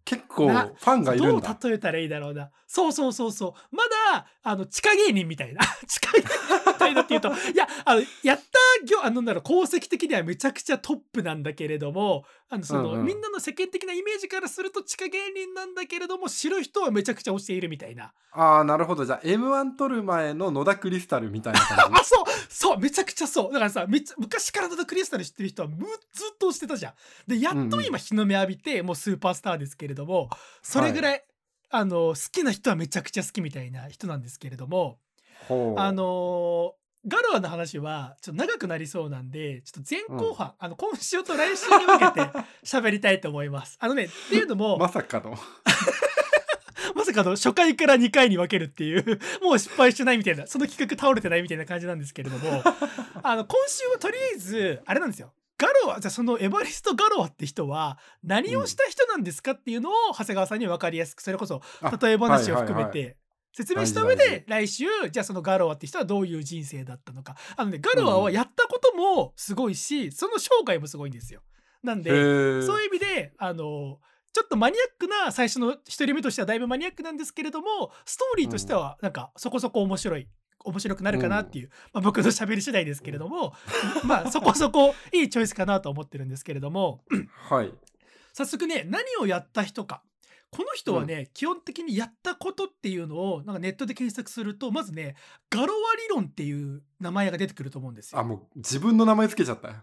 結構フなァンがいるどうんだ。例えたらいいだろうな。そうそうそうそう。まだ、あの、地下芸人みたいな。地下芸みたいなっていうと、いや、あの、やった業、あの、なんだろう、功績的にはめちゃくちゃトップなんだけれども、あの、その、うんうんみんなの世間的なイメージからすると地下芸人なんだけれども、知る人はめちゃくちゃ推しているみたいな。ああ、なるほど。じゃあ、M1 取る前の野田クリスタルみたいな感 あ、そうそうめちゃくちゃそう。だからさ、めっちゃ、昔からのクリスタル知ってる人はむずっと推してたじゃん。で、やっと今日の目浴びて、もうスーパースターですけれども、それぐらい、あの、好きな人はめちゃくちゃ好きみたいな人なんですけれども。あのーガロアの話はちょっと長くなりそうなんで、ちょっと前後半、あの、今週と来週に向けて 喋りたいと思います。あのね、っていうのも、まさかの。まさかの初回から2回に分けるっていう、もう失敗してないみたいな、その企画倒れてないみたいな感じなんですけれども、あの、今週はとりあえず、あれなんですよ。ガロア、じゃあそのエバリスト・ガロアって人は何をした人なんですかっていうのを長谷川さんに分かりやすく、それこそあ例え話を含めて説明した上で来週じゃあそのガロアって人はどういう人生だったのか。あのねガロアはやったこともすごいしその生涯もすごいんですよ。なんへでえ。そういう意味であのちょっとマニアックな最初の一人目としてはだいぶマニアックなんですけれどもストーリーとしてはなんかそこそこ面白い面白くなるかなっていう、まあ、僕の喋り次第ですけれども まあそこそこいいチョイスかなと思ってるんですけれどもはい。早速ね何をやった人かこの人はね、基本的にやったことっていうのをなんかネットで検索するとまずねガロア理論っていう名前が出てくると思うんですよ。あ、もう自分の名前つけちゃったよ。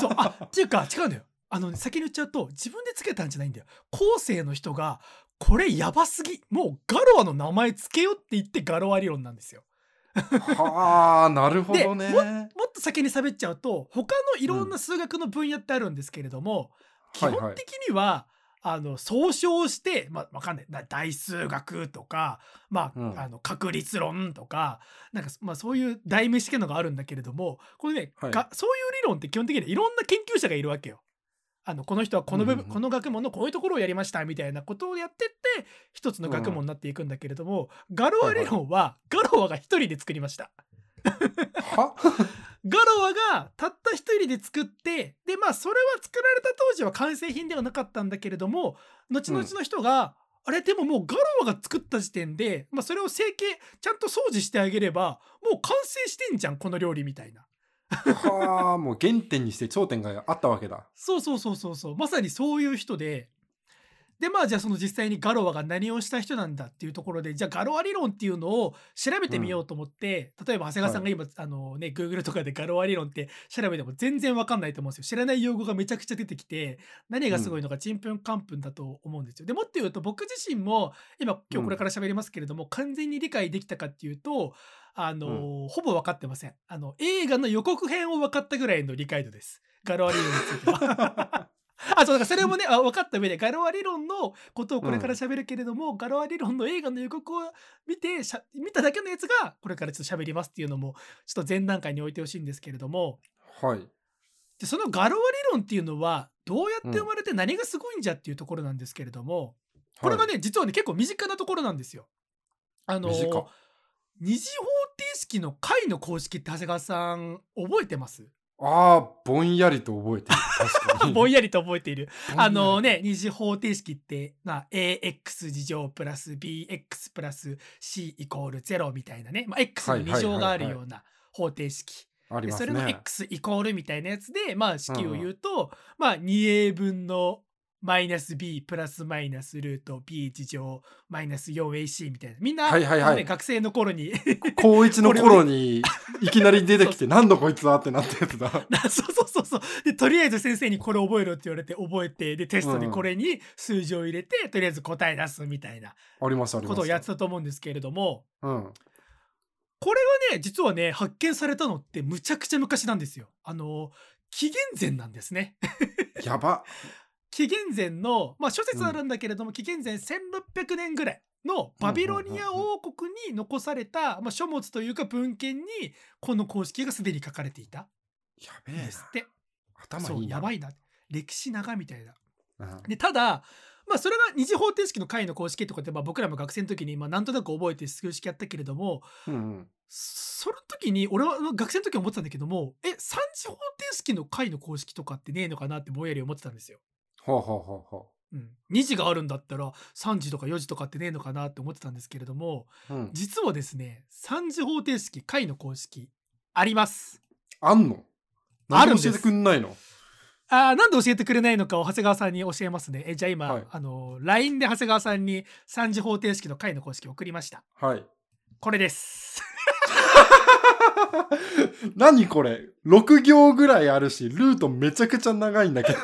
そうあっていうか違うんだよ。あの、ね、先に言っちゃうと自分でつけたんじゃないんだよ。後世の人がこれやばすぎもうガロアの名前つけようって言ってガロア理論なんですよ。はあ、なるほどね。もっと先に喋っちゃうと他のいろんな数学の分野ってあるんですけれども、基はいはい。本的には、あの総称して、まあ、わかんない。な大数学とか、まあうん。あの確率論とかなんか、まあ、そういう代名詞系のがあるんだけれどもこれね、はい。がそういう理論って基本的にはいろんな研究者がいるわけよ。あのこの人はこの部分、うんうんうん。この学問のこういうところをやりましたみたいなことをやってって一つの学問になっていくんだけれども、ガロア理論はガロアが一人で作りました。は？ガロアがたった一人で作ってでまあそれは作られた当時は完成品ではなかったんだけれども後々の人が、あれ？でももうガロアが作った時点で、まあ、それを成形ちゃんと掃除してあげればもう完成してんじゃんこの料理みたいなはあ、もう原点にして頂点があったわけだ。そうそうそうそうそうまさにそういう人ででまあじゃあその実際にガロアが何をした人なんだっていうところでじゃあガロア理論っていうのを調べてみようと思って、例えば長谷川さんが今、あのね Google とかでガロア理論って調べても全然わかんないと思うんですよ。知らない用語がめちゃくちゃ出てきて何がすごいのかちんぷんかんぷんだと思うんですよ。でもっと言うと僕自身も今今日これから喋りますけれども、完全に理解できたかっていうとあの、ほぼ分かってません。あの映画の予告編を分かったぐらいの理解度です。ガロア理論については あ、そう、だからそれもね、あ分かった上で、ガロア理論のことをこれから喋るけれども、ガロア理論の映画の予告を見てしゃ、見ただけのやつが、これからちょっと喋りますっていうのも、ちょっと前段階に置いてほしいんですけれども、はい。でそのガロア理論っていうのは、どうやって生まれて何がすごいんじゃっていうところなんですけれども、これがね、実はね、結構身近なところなんですよ。あの二次方程式の解の公式って長谷川さん覚えてます？ああ、ぼんやりと覚えてる。確かに。ぼんやりと覚えている。あのね、二次方程式って、まあ、ax 二乗プラス bx プラス c イコール0みたいなね、まあ、x の2乗があるような方程式。ありますでそれのね。x イコールみたいなやつで、まあ、式を言うと、まあ、2a 分のマイナス b プラスマイナスルート b 次乗マイナス 4ac みたいな。みんな、はいはいはい学生の頃に高一の頃に いきなり出てきて、なんだこいつはってなったやつだ。そうそうそうそう。で、とりあえず先生にこれ覚えろって言われて覚えて、で、テストにこれに数字を入れて、とりあえず答え出すみたいなありましたありました。ことをやってたと思うんですけれども、うん。これはね、実はね、発見されたのってむちゃくちゃ昔なんですよ。あの、紀元前なんですね。やば。紀元前の、まあ諸説あるんだけれども、紀元前1600年ぐらいのバビロニア王国に残された、まあ、書物というか文献にこの公式がすでに書かれていたやべえですって。頭いいな。やばいな。歴史長みたいな。うんでただまあそれが二次方程式の解の公式とかってまあ僕らも学生の時にまあなんとなく覚えて数式やったけれどもうんうん。その時に俺は学生の時は思ってたんだけどもえ三次方程式の解の公式とかってねえのかなってぼんやり思ってたんですよ。ほうほうほうほう。うん、2時があるんだったら3時とか4時とかってねえのかなって思ってたんですけれどもうん。実はですね3次方程式解の公式あります。あんの？あるんで教えてくんないの？あーなんで教えてくれないのかを長谷川さんに教えますね。えじゃあ今、はい。あの LINE で長谷川さんに3次方程式の解の公式を送りました。はい。これです 何これ ?6 行ぐらいあるし、ルートめちゃくちゃ長いんだけど。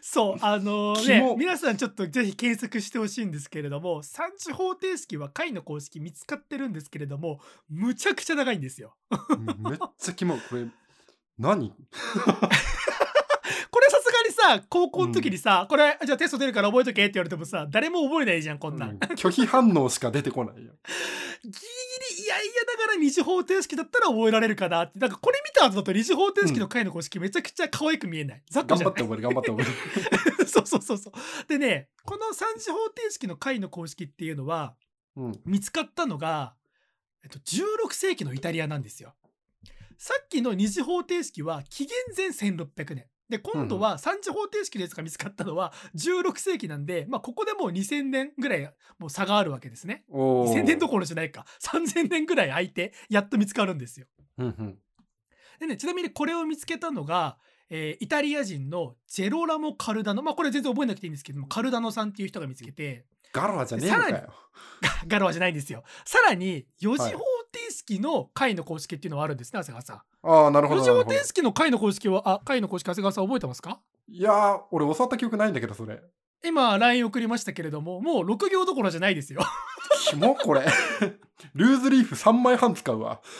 そうあのキねモ皆さんちょっとぜひ検索してほしいんですけれども3次方程式は解の公式見つかってるんですけれどもむちゃくちゃ長いんですよめっちゃキモい。これ、何？さ高校の時にさ、これじゃあテスト出るから覚えとけって言われてもさ誰も覚えないじゃんこんなん、うん拒否反応しか出てこないよ。ギリギリいやいやだから二次方程式だったら覚えられるかなってなんかこれ見た後だと二次方程式の解の公式めちゃくちゃ可愛く見えない、ざっとじゃない？頑張って覚える、頑張って覚える。そうそうそうそうでねこの三次方程式の解の公式っていうのはうん。見つかったのが、えっと、16世紀のイタリアなんですよ。さっきの二次方程式は紀元前1600年。で今度は三次方程式のやつが見つかったのは16世紀なんで、まあ、ここでもう2000年ぐらいもう差があるわけですね。おー2000年どころじゃないか3000年ぐらい空いてやっと見つかるんですよ。うんうん。でねちなみにこれを見つけたのが、えーイタリア人のジェロラモ・カルダノまあこれ全然覚えなくていいんですけどもカルダノさんっていう人が見つけてガロアじゃねえよ。ガロアじゃないんですよ。さらに4次方程式の解の公式っていうのはあるんですね、長谷川さん。ああ、なるほ4ど。次方なるほど程式の解の公式は、あ、解の公式、長谷川さん覚えてますか？いやー、俺教わった記憶ないんだけど、それ。今、LINE 送りましたけれども、もう6行どころじゃないですよ。キモこれ。ルーズリーフ3枚半使うわ。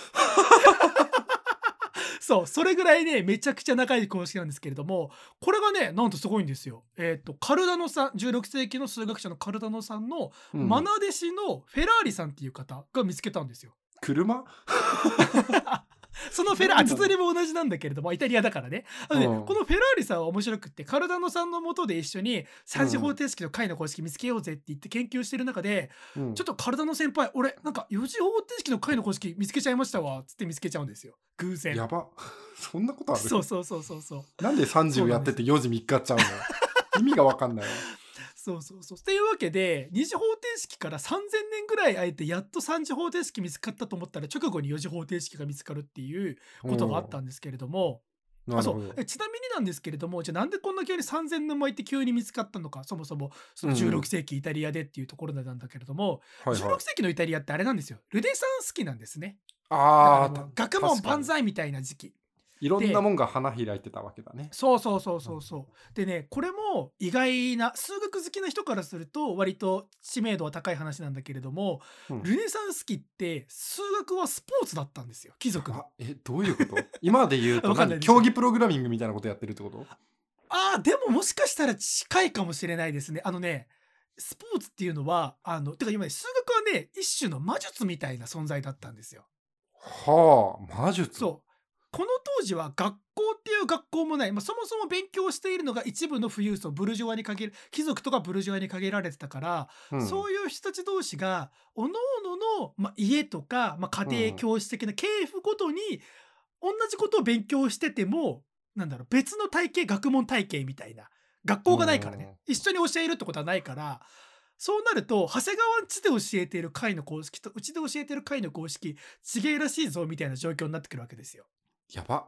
そう、それぐらいね、めちゃくちゃ長い公式なんですけれども、これがね、なんとすごいんですよ。えっ、と、カルダノさん、16世紀の数学者のカルダノさんの、うんマナ弟子のフェラーリさんっていう方が見つけたんですよ。車？そのフェラーリ、綴りも同じなんだけれども、イタリアだからね。あのねうんこのフェラーリさんは面白くって、カルダノさんのもとで一緒に三次方程式の解の公式見つけようぜって言って研究してる中で、うんちょっとカルダノ先輩、俺、なんか四次方程式の解の公式見つけちゃいましたわ、つって見つけちゃうんですよ。偶然。やば。そんなことある？そうそうそうそうそう。なんで30やってて4時3日っちゃうの意味がわかんないわ。そうそうそう。っていうわけで、二次方程式から3000年ぐらい空いて、やっと三次方程式見つかったと思ったら、直後に四次方程式が見つかるっていうことがあったんですけれども、あそう。えちなみになんですけれどもじゃあなんでこんな急に3000年も空いて急に見つかったのかそもそもそのうんうん。16世紀イタリアでっていうところなんだけれども、はいはい。16世紀のイタリアってあれなんですよ。ルネサンス期なんですね。ああ学問万歳みたいな時期いろんなもんが花開いてたわけだね。そうそうそうそうそう。でねこれも意外な数学好きな人からすると割と知名度は高い話なんだけれども、うん。ルネサンス期って数学はスポーツだったんですよ貴族のあえどういうこと？今で言うと 競技プログラミングみたいなことやってるってこと？ああでももしかしたら近いかもしれないですね。あのねスポーツっていうのはあのてか今ね数学はね一種の魔術みたいな存在だったんですよ。はあ魔術？そうこの当時は学校っていう学校もない、まあ、そもそも勉強しているのが一部の富裕層ブルジョワに限る貴族とかブルジョワに限られてたから、うん。そういう人たち同士が各々の、まあ、家とか、まあ、家庭教師的な系譜ごとに同じことを勉強しててもなんだろう別の体系学問体系みたいな学校がないからね。一緒に教えるってことはないからそうなると長谷川んちで教えている会の公式とうちで教えている会の公式違えらしいぞみたいな状況になってくるわけですよ。やば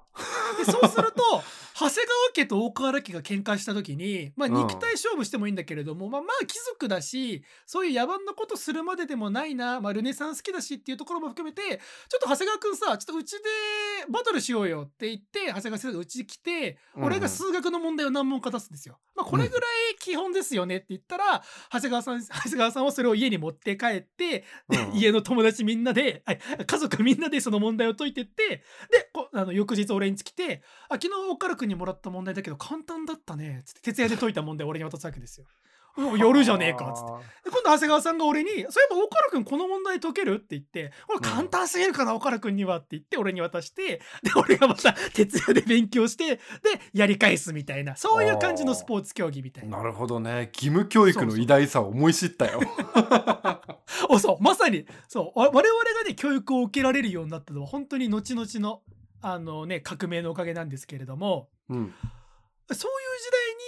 でそうすると 長谷川家と大河原家が喧嘩した時に、まあ、うん肉体勝負してもいいんだけれども、まあ、まあ貴族だしそういう野蛮なことするまででもないな、まあ、ルネサンス好きだしっていうところも含めてちょっと長谷川くんさちょっとうちでバトルしようよって言って長谷川先生がうちに来て、うん俺が数学の問題を何問か出すんですよ。まあ、これぐらい基本ですよねって言ったら、長谷川さん 長谷川さんはそれを家に持って帰って、家の友達みんなであ家族みんなでその問題を解いてってでこあの翌日俺に来て「あ昨日岡田君にもらった問題だけど簡単だったね」つって徹夜で解いた問題を俺に渡すわけですよ。うんやるじゃねえかっつって。で今度長谷川さんが俺に「そういえば岡田君この問題解ける?」って言って「これ簡単すぎるかな岡田君には」って言って俺に渡してで俺がまた徹夜で勉強してでやり返すみたいなそういう感じのスポーツ競技みたいな。なるほどね義務教育の偉大さを思い知ったよおそう まさにそうわ我々がね教育を受けられるようになったのは本当に後々のあのね革命のおかげなんですけれどもうん。そうい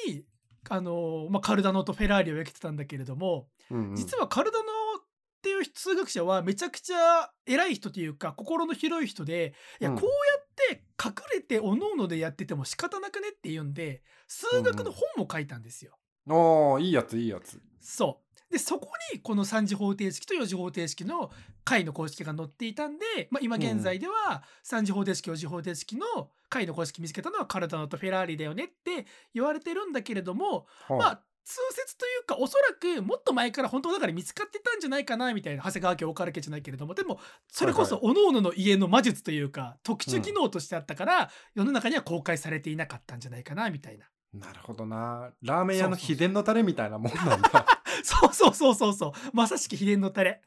う時代にあのまあ、カルダノとフェラーリを焼けてたんだけれどもうんうん。実はカルダノっていう数学者はめちゃくちゃ偉い人というか心の広い人でいやうん。こうやって隠れておのおのでやってても仕方なくねって言うんで数学の本を書いたんですよ。おーいいやついいやつ。そうでそこにこの3次方程式と4次方程式の解の公式が載っていたんで、まあ、今現在では3次方程式4次方程式の解の公式見つけたのはカルダノとフェラーリだよねって言われてるんだけれどもはまあ通説というかおそらくもっと前から本当だから見つかってたんじゃないかなみたいな長谷川家大原家じゃないけれどもでもそれこそはい各々の家の魔術というか特殊技能としてあったから、世の中には公開されていなかったんじゃないかなみたいな。なるほどな。ラーメン屋の秘伝のタレみたいなもんなんだ。そうそう そうそうそうまさしく秘伝のタレ。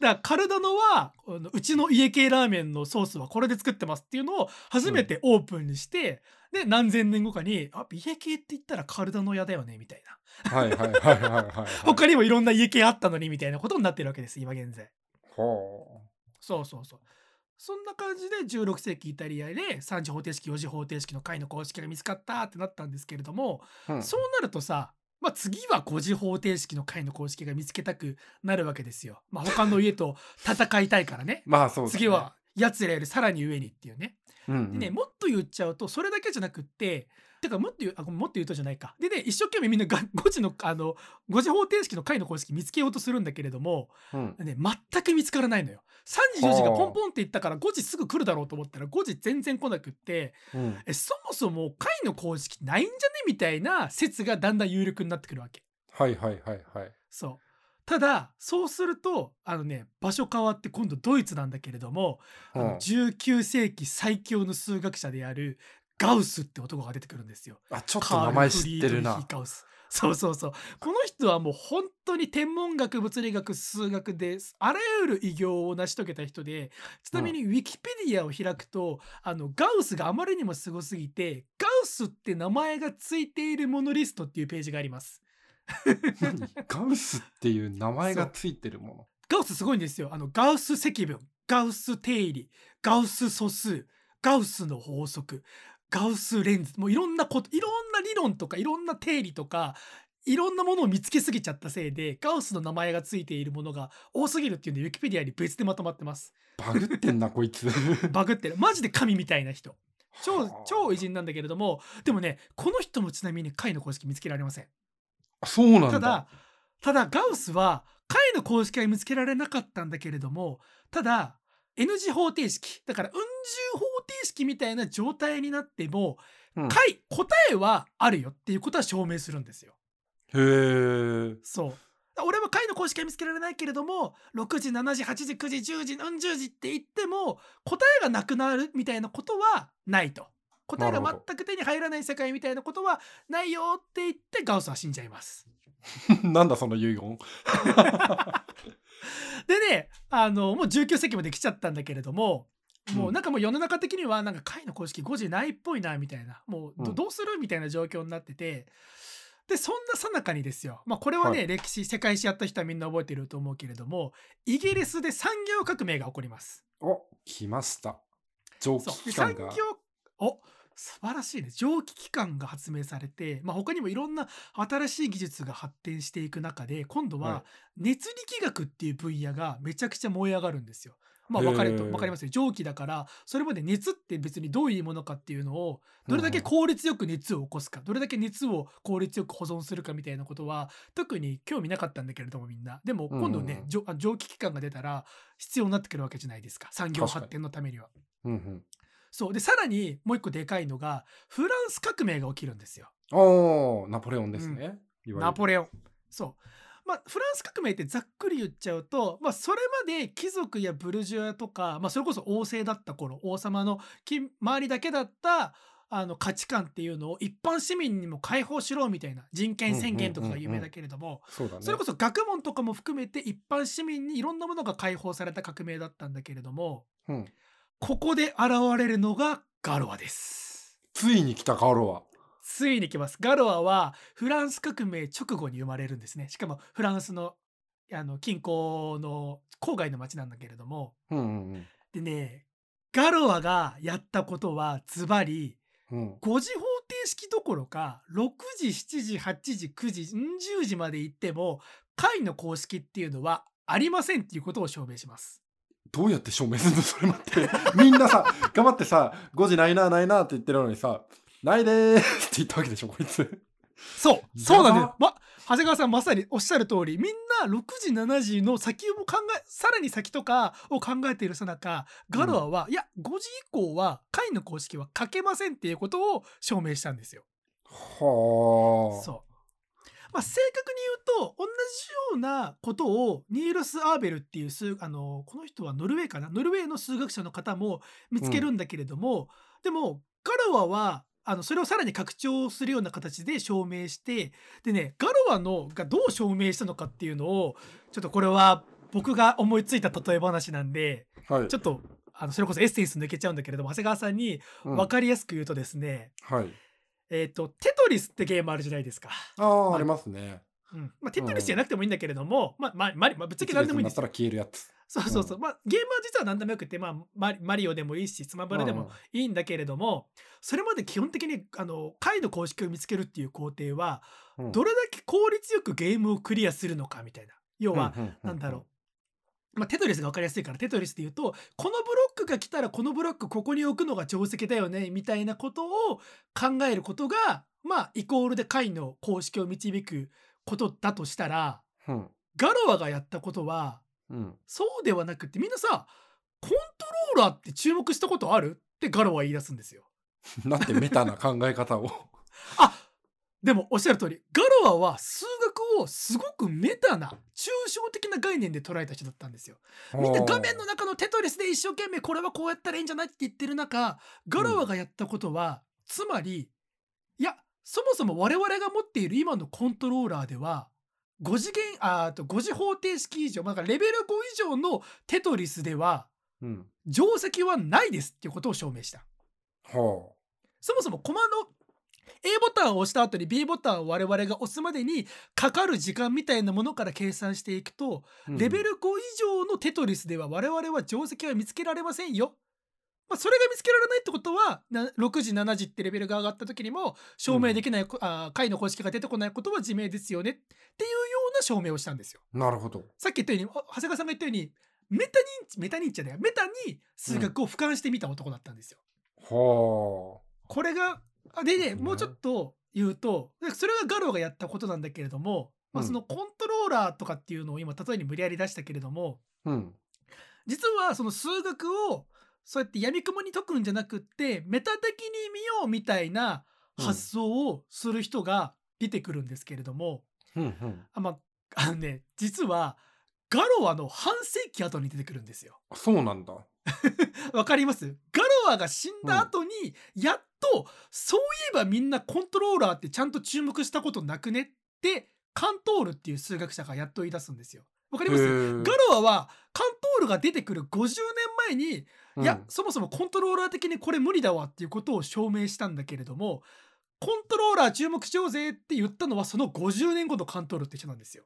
だからカルダノはうちの家系ラーメンのソースはこれで作ってますっていうのを初めてオープンにして、で何千年後かに「あ家系って言ったらカルダノ屋だよね」みたいな。はいはいはいはいはい、はい、他にもいろんな家系あったのにみたいなことになってるわけです今現在。ほそうそうそう。そんな感じで16世紀イタリアで3次方程式4次方程式の解の公式が見つかったってなったんですけれども、う、うん、そうなるとさ、まあ、次は5次方程式の解の公式が見つけたくなるわけですよ。まあ、他の家と戦いたいからね。まあそうだね次は奴らよりさらに上にっていうね。うんうんでね、もっと言っちゃうとそれだけじゃなくっててかもっと言うあもっと言うとじゃないか。でね一生懸命みんなが 5次のあの5次方程式の解の公式見つけようとするんだけれども、うん。ね、全く見つからないのよ。3時4時がポンポンって言ったから5時すぐ来るだろうと思ったら5時全然来なくってうん。えそもそも解の公式ないんじゃねみたいな説がだんだん有力になってくるわけ。はいはいはいはい。そう。ただそうするとあのね場所変わって今度ドイツなんだけれども、あうんの19世紀最強の数学者であるガウスって男が出てくるんですよ。あちょっと名前知ってるな。ヒガウス。そうそうそう。この人はもう本当に天文学物理学数学であらゆる偉業を成し遂げた人でちなみにウィキペディアを開くと、あのガウスがあまりにもすごすぎてガウスって名前がついているモノリストっていうページがあります。何？ガウスっていう名前がついてるもガウスすごいんですよ。あのガウス積分、ガウス定理、ガウス素数、ガウスの法則、ガウスレンズ、もういろんなこと、いろんな理論とかいろんな定理とか、いろんなものを見つけすぎちゃったせいで、ガウスの名前がついているものが多すぎるっていうんで、ウィキペディアに別でまとまってます。のバグってんな こいつバグってる。マジで神みたいな人。超はあ、超偉人なんだけれども、でもね、この人もちなみに解の公式見つけられません。あそうなんだただただガウスは解の公式は見つけられなかったんだけれどもただ N 字方程式だからうん十方程式みたいな状態になってもうん解答えはあるよっていうことは証明するんですよ。へえそう俺は解の公式は見つけられないけれども6時7時8時9時10時うん十時って言っても答えがなくなるみたいなことはないと。答えが全く手に入らない世界みたいなことはないよって言ってガウスは死んじゃいます。なんだその遺言 でねあのもう19世紀まで来ちゃったんだけれどももううんなんかもう世の中的にはなんか解の公式5時ないっぽいなみたいな。もうど,、うする？みたいな状況になってて。でそんなさなかにですよ。まあこれはね、はい。歴史世界史やった人はみんな覚えてると思うけれどもイギリスで産業革命が起こります。お来ました。蒸気機関が。産業お素晴らしいね。蒸気機関が発明されて、まあ、他にもいろんな新しい技術が発展していく中で今度はは熱力学っていう分野がめちゃくちゃ燃え上がるんですよ。まあ、分かると分かりますよ。蒸気だからそれまで熱って別にどういうものかっていうのをどれだけ効率よく熱を起こすかどれだけ熱を効率よく保存するかみたいなことは特に興味なかったんだけれどもみんな。でも今度ね、うん蒸あ蒸気機関が出たら必要になってくるわけじゃないですか産業発展のためには。うんうん。そう。でさらにもう一個でかいのがフランス革命が起きるんですよ。おーナポレオンですね、いわゆる。ナポレオン。そう。まあ、フランス革命ってざっくり言っちゃうと、まあ、それまで貴族やブルジョアとか、まあ、それこそ王政だった頃王様のき周りだけだったあの価値観っていうのを一般市民にも解放しろみたいな人権宣言とかが有名だけれども、そうだね。それこそ学問とかも含めて一般市民にいろんなものが解放された革命だったんだけれどもうん、ここで現れるのがガロアです。ついに来たガロはついに来ます。ガロアはフランス革命直後に生まれるんですね。しかもフランスのあの近郊の郊外の町なんだけれども。うんうんでね、ガロアがやったことはズバリうんうん5次方程式どころか6時7時8時9時ん10時まで行っても解の公式っていうのはありませんっていうことを証明します。どうやって証明するの？それ待って。みんなさ、頑張ってさ、5時ないな、ないなって言ってるのにさ、ないでーすって言ったわけでしょ、こいつ。そうそうなんだやよ、ま、長谷川さんまさにおっしゃる通りみんな6時7時の先を考えさらに先とかを考えているさなかガロアは、いや5時以降は解の公式は書けませんっていうことを証明したんですよ。はあ。そうまあ、正確に言うと同じようなことをニールス・アーベルっていう数あのこの人はノルウェーかな？ノルウェーの数学者の方も見つけるんだけれども、でもガロアはあのそれをさらに拡張するような形で証明してでねガロアのがどう証明したのかっていうのをちょっとこれは僕が思いついた例え話なんではい。ちょっとあのそれこそエッセンス抜けちゃうんだけれども長谷川さんにうん分かりやすく言うとですね、はい。えっ、とテトリスってゲームあるじゃないですか。ああ、まあありますね。うんまあ、テトリスじゃなくてもいいんだけれども、まあまあまあまあ、ぶっちゃけ何でもいいんです消えるやつ。そうそうそう、まあ、ゲームは実は何でもよくて、まあ、マリマリオでもいいしスマブラでもいいんだけれども、それまで基本的にあの解の公式を見つけるっていう工程はうん、うんどれだけ効率よくゲームをクリアするのかみたいな。要は、うううなんだろう、まあ、テトリスが分かりやすいからテトリスで言うとこのブロックが来たらこのブロックここに置くのが定石だよねみたいなことを考えることがまあイコールで解の公式を導くことだとしたらうん。ガロアがやったことはうん。そうではなくってみんなさコントローラーって注目したことある？ってガロアは言い出すんですよ。なんてメタな考え方を？あでもおっしゃる通りガロアは数学をすごくメタな抽象的な概念で捉えた人だったんですよ。みんな画面の中のテトリスで一生懸命これはこうやったらいいんじゃないって言ってる中ガロアがやったことは、つまりいやそもそも我々が持っている今のコントローラーでは5次元ああと5次方程式以上、まあレベル5以上のテトリスではうん。定石はないですっていうことを証明した。はそもそもコマの A ボタンを押した後に B ボタンを我々が押すまでにかかる時間みたいなものから計算していくと、あ。レベル5以上のテトリスでは我々は定石は見つけられませんよ。まあ、それが見つけられないってことはな6時7時ってレベルが上がった時にも証明できない、あ解の公式が出てこないことは自明ですよねっていうような証明をしたんですよ。なるほど。さっき言ったようにあ長谷川さんが言ったようにメタ認知メタ認知じゃないメタに数学を俯瞰してみた男だったんですよ。はこれがあでねうんもうちょっと言うとでそれがガローがやったことなんだけれども、まあ、うんそのコントローラーとかっていうのを今例えに無理やり出したけれどもあ。うん。実はその数学をそうやって闇雲に解くんじゃなくってメタ的に見ようみたいな発想をする人が出てくるんですけれども、うんうん。あまああのね実はガロアの半世紀後に出てくるんですよ。あそうなんだ。わかります？ガロアが死んだ後に、やっとそういえばみんなコントローラーってちゃんと注目したことなくねってカントールっていう数学者がやっと言い出すんですよ。わかります？ガロアはカントールが出てくる50年前に、いやそもそもコントローラー的にこれ無理だわっていうことを証明したんだけれどもコントローラー注目しようぜって言ったのはその50年後のカントールって人なんですよ。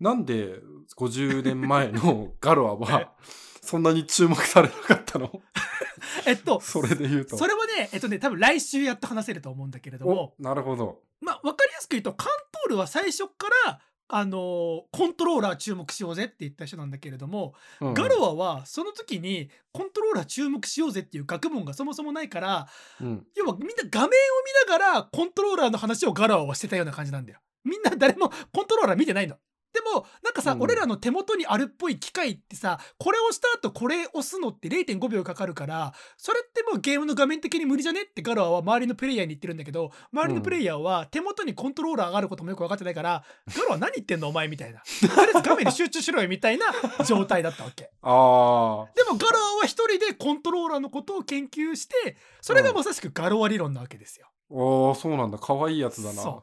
なんで50年前の ガロアはそんなに注目されなかったの？えっとそれで言うと。それはねえっとね多分来週やっと話せると思うんだけれどもおなるほど。まあ、分かりやすく言うとカントールは最初から、あのーコントローラー注目しようぜって言った人なんだけれども、うんガロアはその時にコントローラー注目しようぜっていう学問がそもそもないからうん。要はみんな画面を見ながらコントローラーの話をガロアはしてたような感じなんだよ。みんな誰もコントローラー見てないの。でもなんかさ、うん俺らの手元にあるっぽい機械ってさこれ押した後これ押すのって0.5秒かかるからそれってもうゲームの画面的に無理じゃねってガロアは周りのプレイヤーに言ってるんだけど周りのプレイヤーは手元にコントローラーがあることもよく分かってないからガロア何言ってんのお前みたいなとりあえず画面に集中しろよみたいな状態だったわけ。ああ。でもガロアは一人でコントローラーのことを研究してそれがまさしくガロア理論なわけですよ。おーそうなんだ。可愛いやつだな。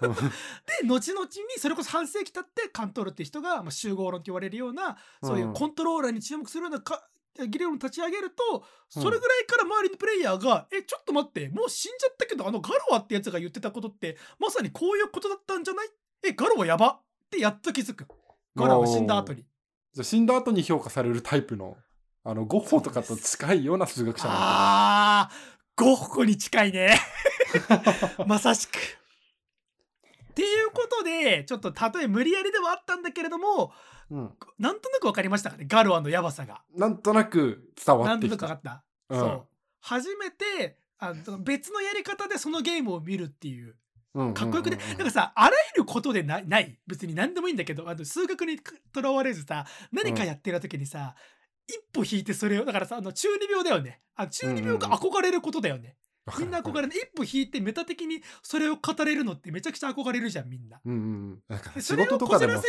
そで後々にそれこそ半世紀経ってカントールって人が、まあ、集合論って言われるようなそういうコントローラーに注目するようなか議論を立ち上げるとそれぐらいから周りのプレイヤーが「えちょっと待ってもう死んじゃったけどあのガロアってやつが言ってたことってまさにこういうことだったんじゃない？えガロアやば!」ってやっと気づくガロアが死んだ後に。じゃあ死んだ後に評価されるタイプのあのゴッホとかと近いような数学者なんだ。あーゴッホに近いね まさしく。っていうことでちょっと例え無理やりではあったんだけれどもうん。なんとなく分かりましたかね？ガロアのヤバさが。なんとなく伝わなんってきた。となく分かった。う。ん。そう初めてあの別のやり方でそのゲームを見るっていう。うんかっこよくね、うんうんうんなんかさあらゆることでないない。別に何でもいいんだけどあの数学にとらわれずさ何かやってる時にさ、一歩引いてそれをだからさあの中二病だよね。あ中二病が憧れることだよね、みんな憧れる。一歩引いてメタ的にそれを語れる。のってめちゃくちゃ憧れる。じゃんみんな。うんうん。仕事とかでも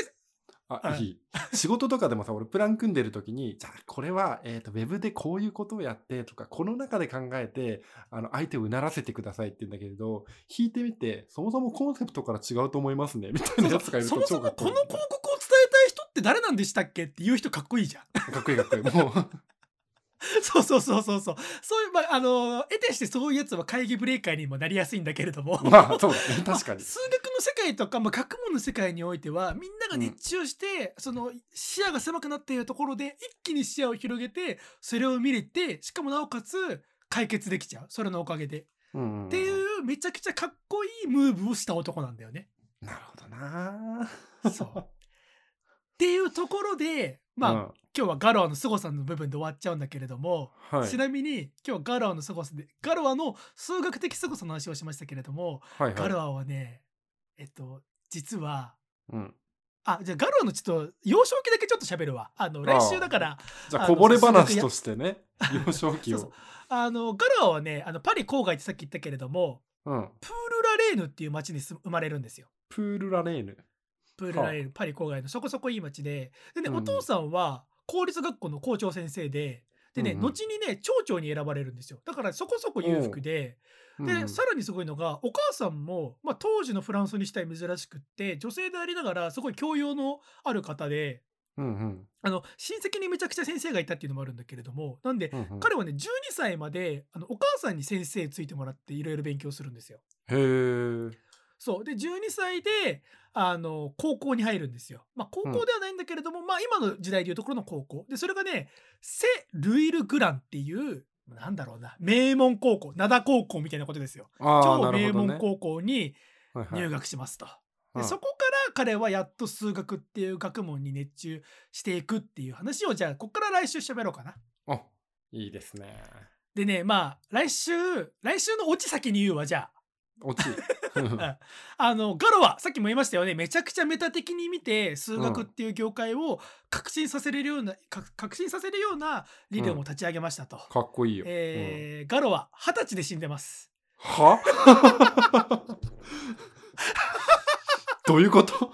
あ、いい。仕事とかでもさ、俺プラン組んでる時に、じゃあこれは、えっ、と、ウェブでこういうことをやってとか、この中で考えて、あの、相手をうならせてくださいって言うんだけれど、引いてみて、そもそもコンセプトから違うと思いますね、みたいなやつがいるとそもそもこの広告を伝えたい人って誰なんでしたっけっていう人かっこいいじゃん。かっこいいかっこいい。もう、そうそうそうそうそう。そういう、まあ、あの、得てしてそういうやつは会議ブレーカーにもなりやすいんだけれども。まあ、そうだね。確かに。数学の世界とか、まあ、学問の世界においてはみんなが熱中して、その視野が狭くなっているところで一気に視野を広げてそれを見れてしかもなおかつ解決できちゃうそれのおかげで、うんっていうめちゃくちゃかっこいいムーブをした男なんだよね。なるほどなそうっていうところでまあ、うん今日はガロアの凄さの部分で終わっちゃうんだけれども、はいち。なみに今日はガロアの凄さでガロアの数学的凄さの話をしましたけれども、はいはい。ガロアはねえっと実はうん。あじゃあガロアのちょっと幼少期だけちょっと喋るわあの来週だからじゃあ、こぼれ話としてね、幼少期を。あのガロアはねあのパリ郊外ってさっき言ったけれどもうん。プールラレーヌっていう町に住生まれるんですよプールラレーヌ。プールラレーヌ、パリ郊外のそこそこいい町で。でね、うん。お父さんは公立学校の校長先生で。でね、後にね町長に選ばれるんですよ。だからそこそこ裕福で、で、うんさらにすごいのがお母さんも、まあ、当時のフランスにしては珍しくって女性でありながらすごい教養のある方で。うんうん。あの親戚にめちゃくちゃ先生がいたっていうのもあるんだけれどもなんで、うんうん。彼はね12歳まであのお母さんに先生ついてもらっていろいろ勉強するんですよ。へえ。そうで12歳であの高校に入るんですよ。まあ高校ではないんだけれども、まあ今の時代でいうところの高校でそれがねセ・ルイル・グランっていうなんだろうな名門高校灘高校みたいなことですよ。ああ、超名。門高校に入学しますと。うんでそこから彼はやっと数学っていう学問に熱中していくっていう話をじゃあここから来週喋ろうかな。あ、いいですね。でねまあ来週来週のオチ先に言うわじゃ落ち。あ あのガロはさっきも言いましたよねめちゃくちゃメタ的に見て数学っていう業界を革新させれるような、か革新させるような理論を立ち上げましたと。かっこいいよ。うんえーガロは二十歳で死んでます。は？どういうこと？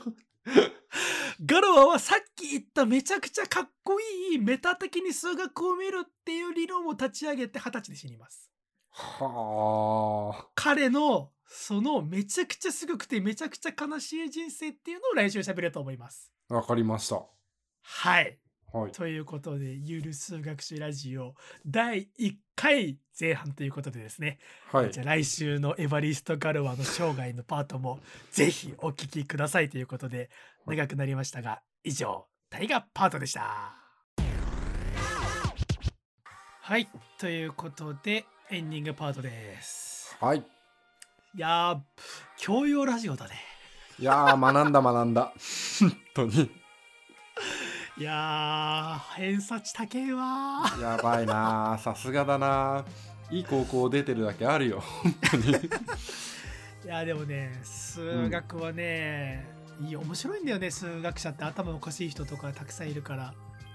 ガロアはさっき言っためちゃくちゃかっこいいメタ的に数学を見るっていう理論を立ち上げて二十歳で死にます。は彼のそのめちゃくちゃすごくてめちゃくちゃ悲しい人生っていうのを来週喋ると思います。あ。わかりました。はい。はい。ということで、ゆる数学習ラジオ第1回前半ということでですね、はいじゃ。あ来週のエヴァリスト・ガルワの生涯のパートもぜひお聞きくださいということで、長くなりましたが、以上、大河パートでした。はい、ということで、エンディングパートです。はい。いやー、教養ラジオだね。いやー、学んだ学んだ。本当に。いやー、偏差値高えわー。やばいなー。さすがだなー。いい高校出てるだけあるよ。本当に。いやでもね数学はね、いい面白いんだよね数学者って頭おかしい人とかたくさんいるから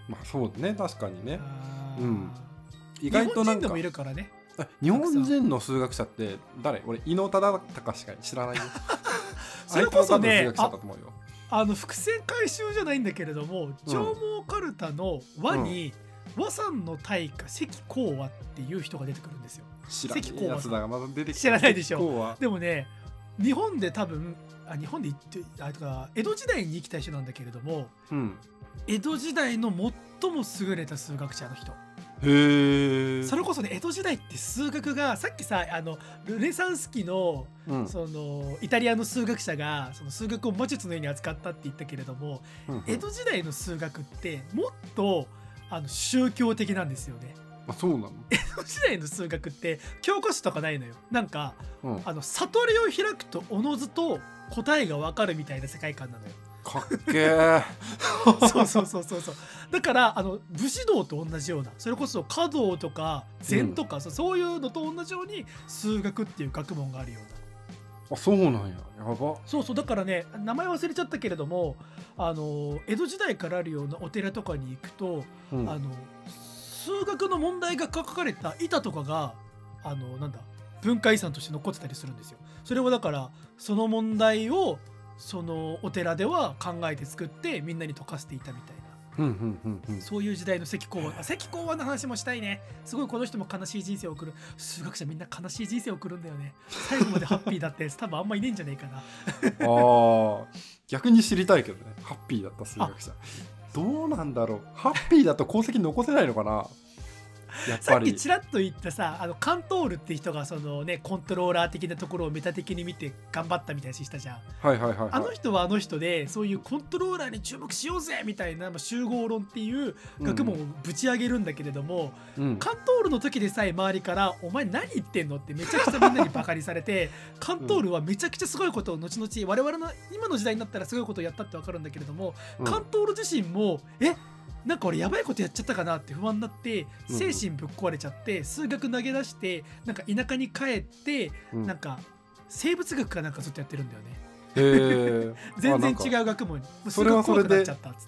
まあそうね、確かにね。うん意外となんか日本人でもいるからねあ 日本人の数学者って誰？俺伊能忠敬しか知らないよ。それこそねあの伏線回収じゃないんだけれども上毛かるたの和に、和さんの大家関光和っていう人が出てくるんですよ。知らないだがまだ出て知らないでしょ。でもね日本で多分あ日本で行ってあとか江戸時代に生きた人なんだけれどもうん。江戸時代の最も優れた数学者の人へえそれこそね江戸時代って数学がさっきさあのルネサンス期のうん。そのイタリアの数学者がその数学を魔術のように扱ったって言ったけれどもうんうん。江戸時代の数学ってもっとあの宗教的なんですよね。あそうなの？江戸時代の数学って教科書とかないのよ。なんかうん。あの悟りを開くとおのずと答えが分かるみたいな世界観なのよ。かっけえ そうそうそうそうそうだからあの武士道と同じようなそれこそ華道とか禅とか、そうそういうのと同じように数学っていう学問があるような。あそうなんや。やば。そうそうだからね名前忘れちゃったけれどもあの江戸時代からあるようなお寺とかに行くと、うん。あの数学の問題が書かれた板とかがあのなんだ文化遺産として残ってたりするんですよ。それはだからその問題をそのお寺では考えて作ってみんなに解かせていたみたいなそういう時代の関公安あ関公安の話もしたいね。すごいこの人も悲しい人生を送る。数学者みんな悲しい人生を送るんだよね。最後までハッピーだってやつ 多分あんまいねえんじゃねえかな。あー逆に知りたいけどね。ハッピーだった数学者。どうなんだろう。ハッピーだと功績残せないのかなやっさっきぱりちらっと言ったさあのカントールって人がそのねコントローラー的なところをメタ的に見て頑張ったみたいな話したじゃん。はいはいはいはい。あの人はあの人でそういうコントローラーに注目しようぜみたいなまあ集合論っていう学問をぶち上げるんだけれども、うん。カントールの時でさえ周りから「お前何言ってんの?」ってめちゃくちゃみんなにバカにされて カントールはめちゃくちゃすごいことを後々我々の今の時代になったらすごいことをやったって分かるんだけれども、うん。カントール自身も「えなんか俺やばいことやっちゃったかな?」って不安になってうん。精神ぶっ壊れちゃって数学投げ出してなんか田舎に帰ってうん。なんか生物学かなんかずっとやってるんだよね。全然う違う学問。にそれはそれで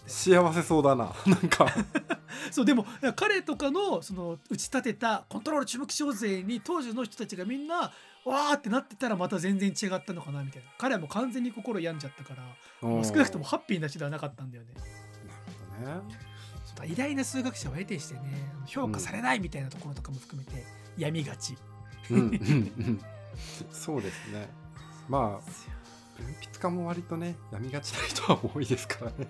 幸せそうだな。なんか。そうでも彼とかのその打ち立てたコントロール注目しようぜに当時の人たちがみんなわーってなってたらまた全然違ったのかなみたいな。彼はもう完全に心病んじゃったから少なくともハッピーな人ではなかったんだよね。なるほどね偉大な数学者を得てしてね評価されないみたいなところとかも含めて病みがち、うんうんうん。そうですね。まあ文筆家も割とね病みがちな人は多いですからね。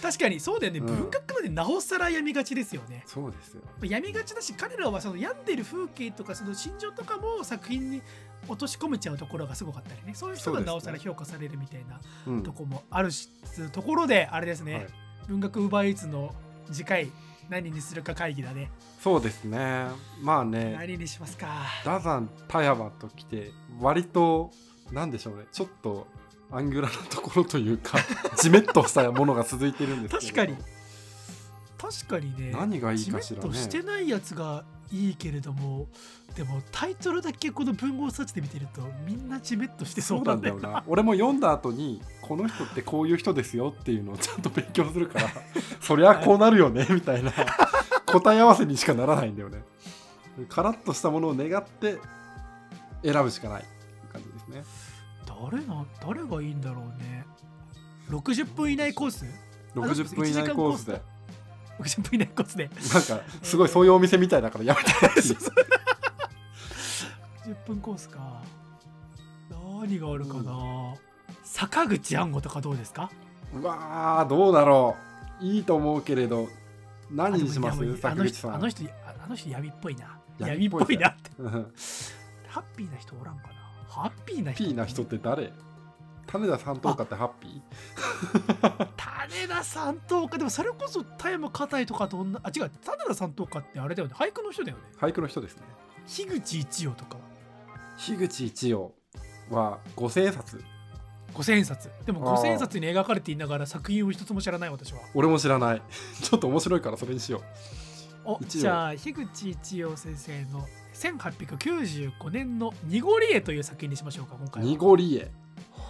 確かにそうだよね、うん。文学までなおさら病みがちですよね。そうですよ病みがちだし彼らはその病んでる風景とかその心情とかも作品に落とし込めちゃうところがすごかったりね。そういう人がなおさら評価されるみたいなうん。とこもあるしところであれですね、はい。文学ウーバーイーツの次回何にするか会議だね。そうですね。まあね。何にしますか。ダザン田山ときて割となんでしょうね。ちょっとアングラなところというかジメッとしたものが続いてるんですけど。確かに確かにね何がいいかしらね。してないやつがいいけれどもでもタイトルだけこの文豪サーチで見てるとみんなジメッとしてそそううななんんだよな。な俺も読んだ後にこの人ってこういう人ですよっていうのを ちゃんと勉強するからそりゃこうなるよねみたいな。答え合わせにしかならないんだよね。カラッとしたものを願って選ぶしかない感じですね。誰の誰がいいんだろうね。60分以内コース？60分以内コースで60分以内コースで。なんかすごいそういうお店みたいだからやめてほしい10 分コースか。何があるかな、坂口安吾とかどうですか？うわーどうだろう。いいと思うけれど何にします？坂口さん。あの人ああの人闇っぽいな。闇闇っっぽいなって。うんハッピーな人おらんかな。ハッピーな人。ピーな人って誰？種田三等家ってハッピー？種田三等家でもそれこそ田山硬いとかと同じあ違う種田三等家ってあれだよね。俳句の人だよね。俳句の人ですね。樋口一葉とか。は樋口一葉は五千円札。五千円札。でも五千円札に描かれていながら作品を一つも知らない私は。俺も知らない。ちょっと面白いからそれにしよお一葉。じゃあ樋口一葉先生の1895年の「濁り絵」という作品にしましょうか今う回は。濁り絵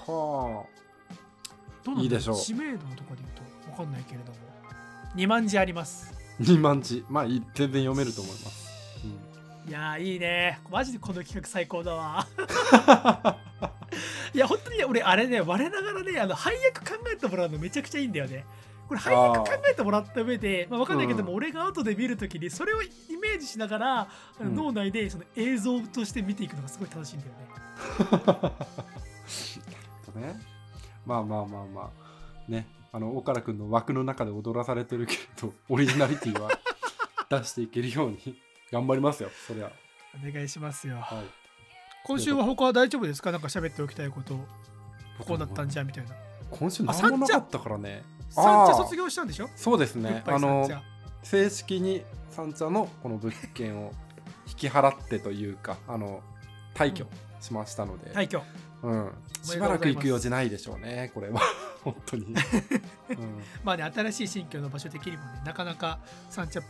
はどうなんだろいいでしょう。知名度のところで言うと分かんないけれども。2万字あります。あ二万字。まあ全然読めると思います、うん。いやーいいね。マジでこの企画最高だわ。いや本当にね俺あれね我ながらねあの配役考えてもらうのめちゃくちゃいいんだよね。これ配役考えてもらった上で、まあ、分かんないけども、うん。俺が後で見るときにそれをイメージしながら、うん。脳内でその映像として見ていくのがすごい楽しいんだよね ね。まあまあまあまあ。ね。あの岡田君の枠の中で踊らされてるけれど オリジナリティは出していけるように頑張りますよそりゃ。お願いしますよ。はい。今週は他は大丈夫ですか？なんか喋っておきたいこと。こうだったんじゃみたいな。今週あ何もなかったからね。サンチャあー。卒業したんでしょ？そうですね。あの正式に三茶のこの物件を引き払ってというかあの退去しましたので、廃墟うん、しばらく行く用事ないでしょうねこれは。本当に、うん、まあね新しい新居の場所的にもねなかなか三茶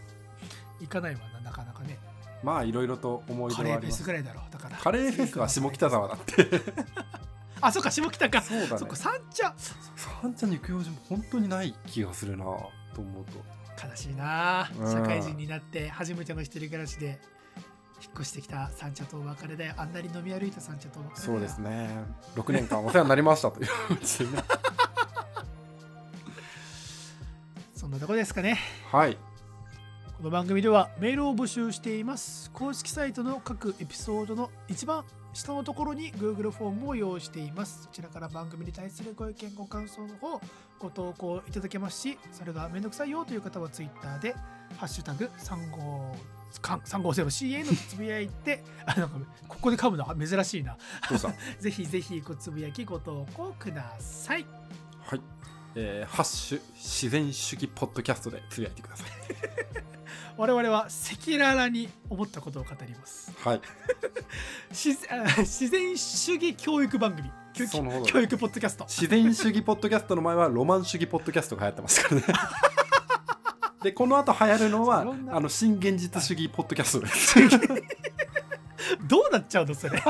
行かないわななかなかね。まあいろいろと思いカレーフェ出はあります。スぐらいだろうだから。カレーフェスは下北沢だって。あそっか下北か。そうだね。そっか三茶。三茶に行く用事も本当にない気がするなと思うと。悲しいなうん。社会人になって初めての一人暮らしで引っ越してきた三茶とお別れだよあんなに飲み歩いた三茶とお別れそうですね。6年間お世話になりましたという。そんなとこですかね。はい。この番組ではメールを募集しています。公式サイトの各エピソードの一番下のところに Google フォームを用意しています。そちらから番組に対するご意見ご感想の方ご投稿いただけますしそれがめんどくさいよという方は Twitter で「ハッシュタグ350 350CA」のつぶやいて あなんかここで噛むのは珍しいな。ぜひぜひごつぶやきご投稿ください。はい、えーハッシュ自然主義ポッドキャストで つぶやいてください。我々は赤裸々に思ったことを語ります。はい。自あ自然主義教育番組。教育ポッドキャスト。自然主義ポッドキャストの前はロマン主義ポッドキャストが流行ってますからねでこの後流行るのはあの新現実主義ポッドキャストです。どうなっちゃうのそれ。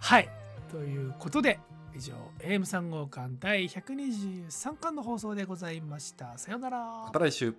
はい。ということで以上 AM3 号館第123巻の放送でございました。さようなら。また来週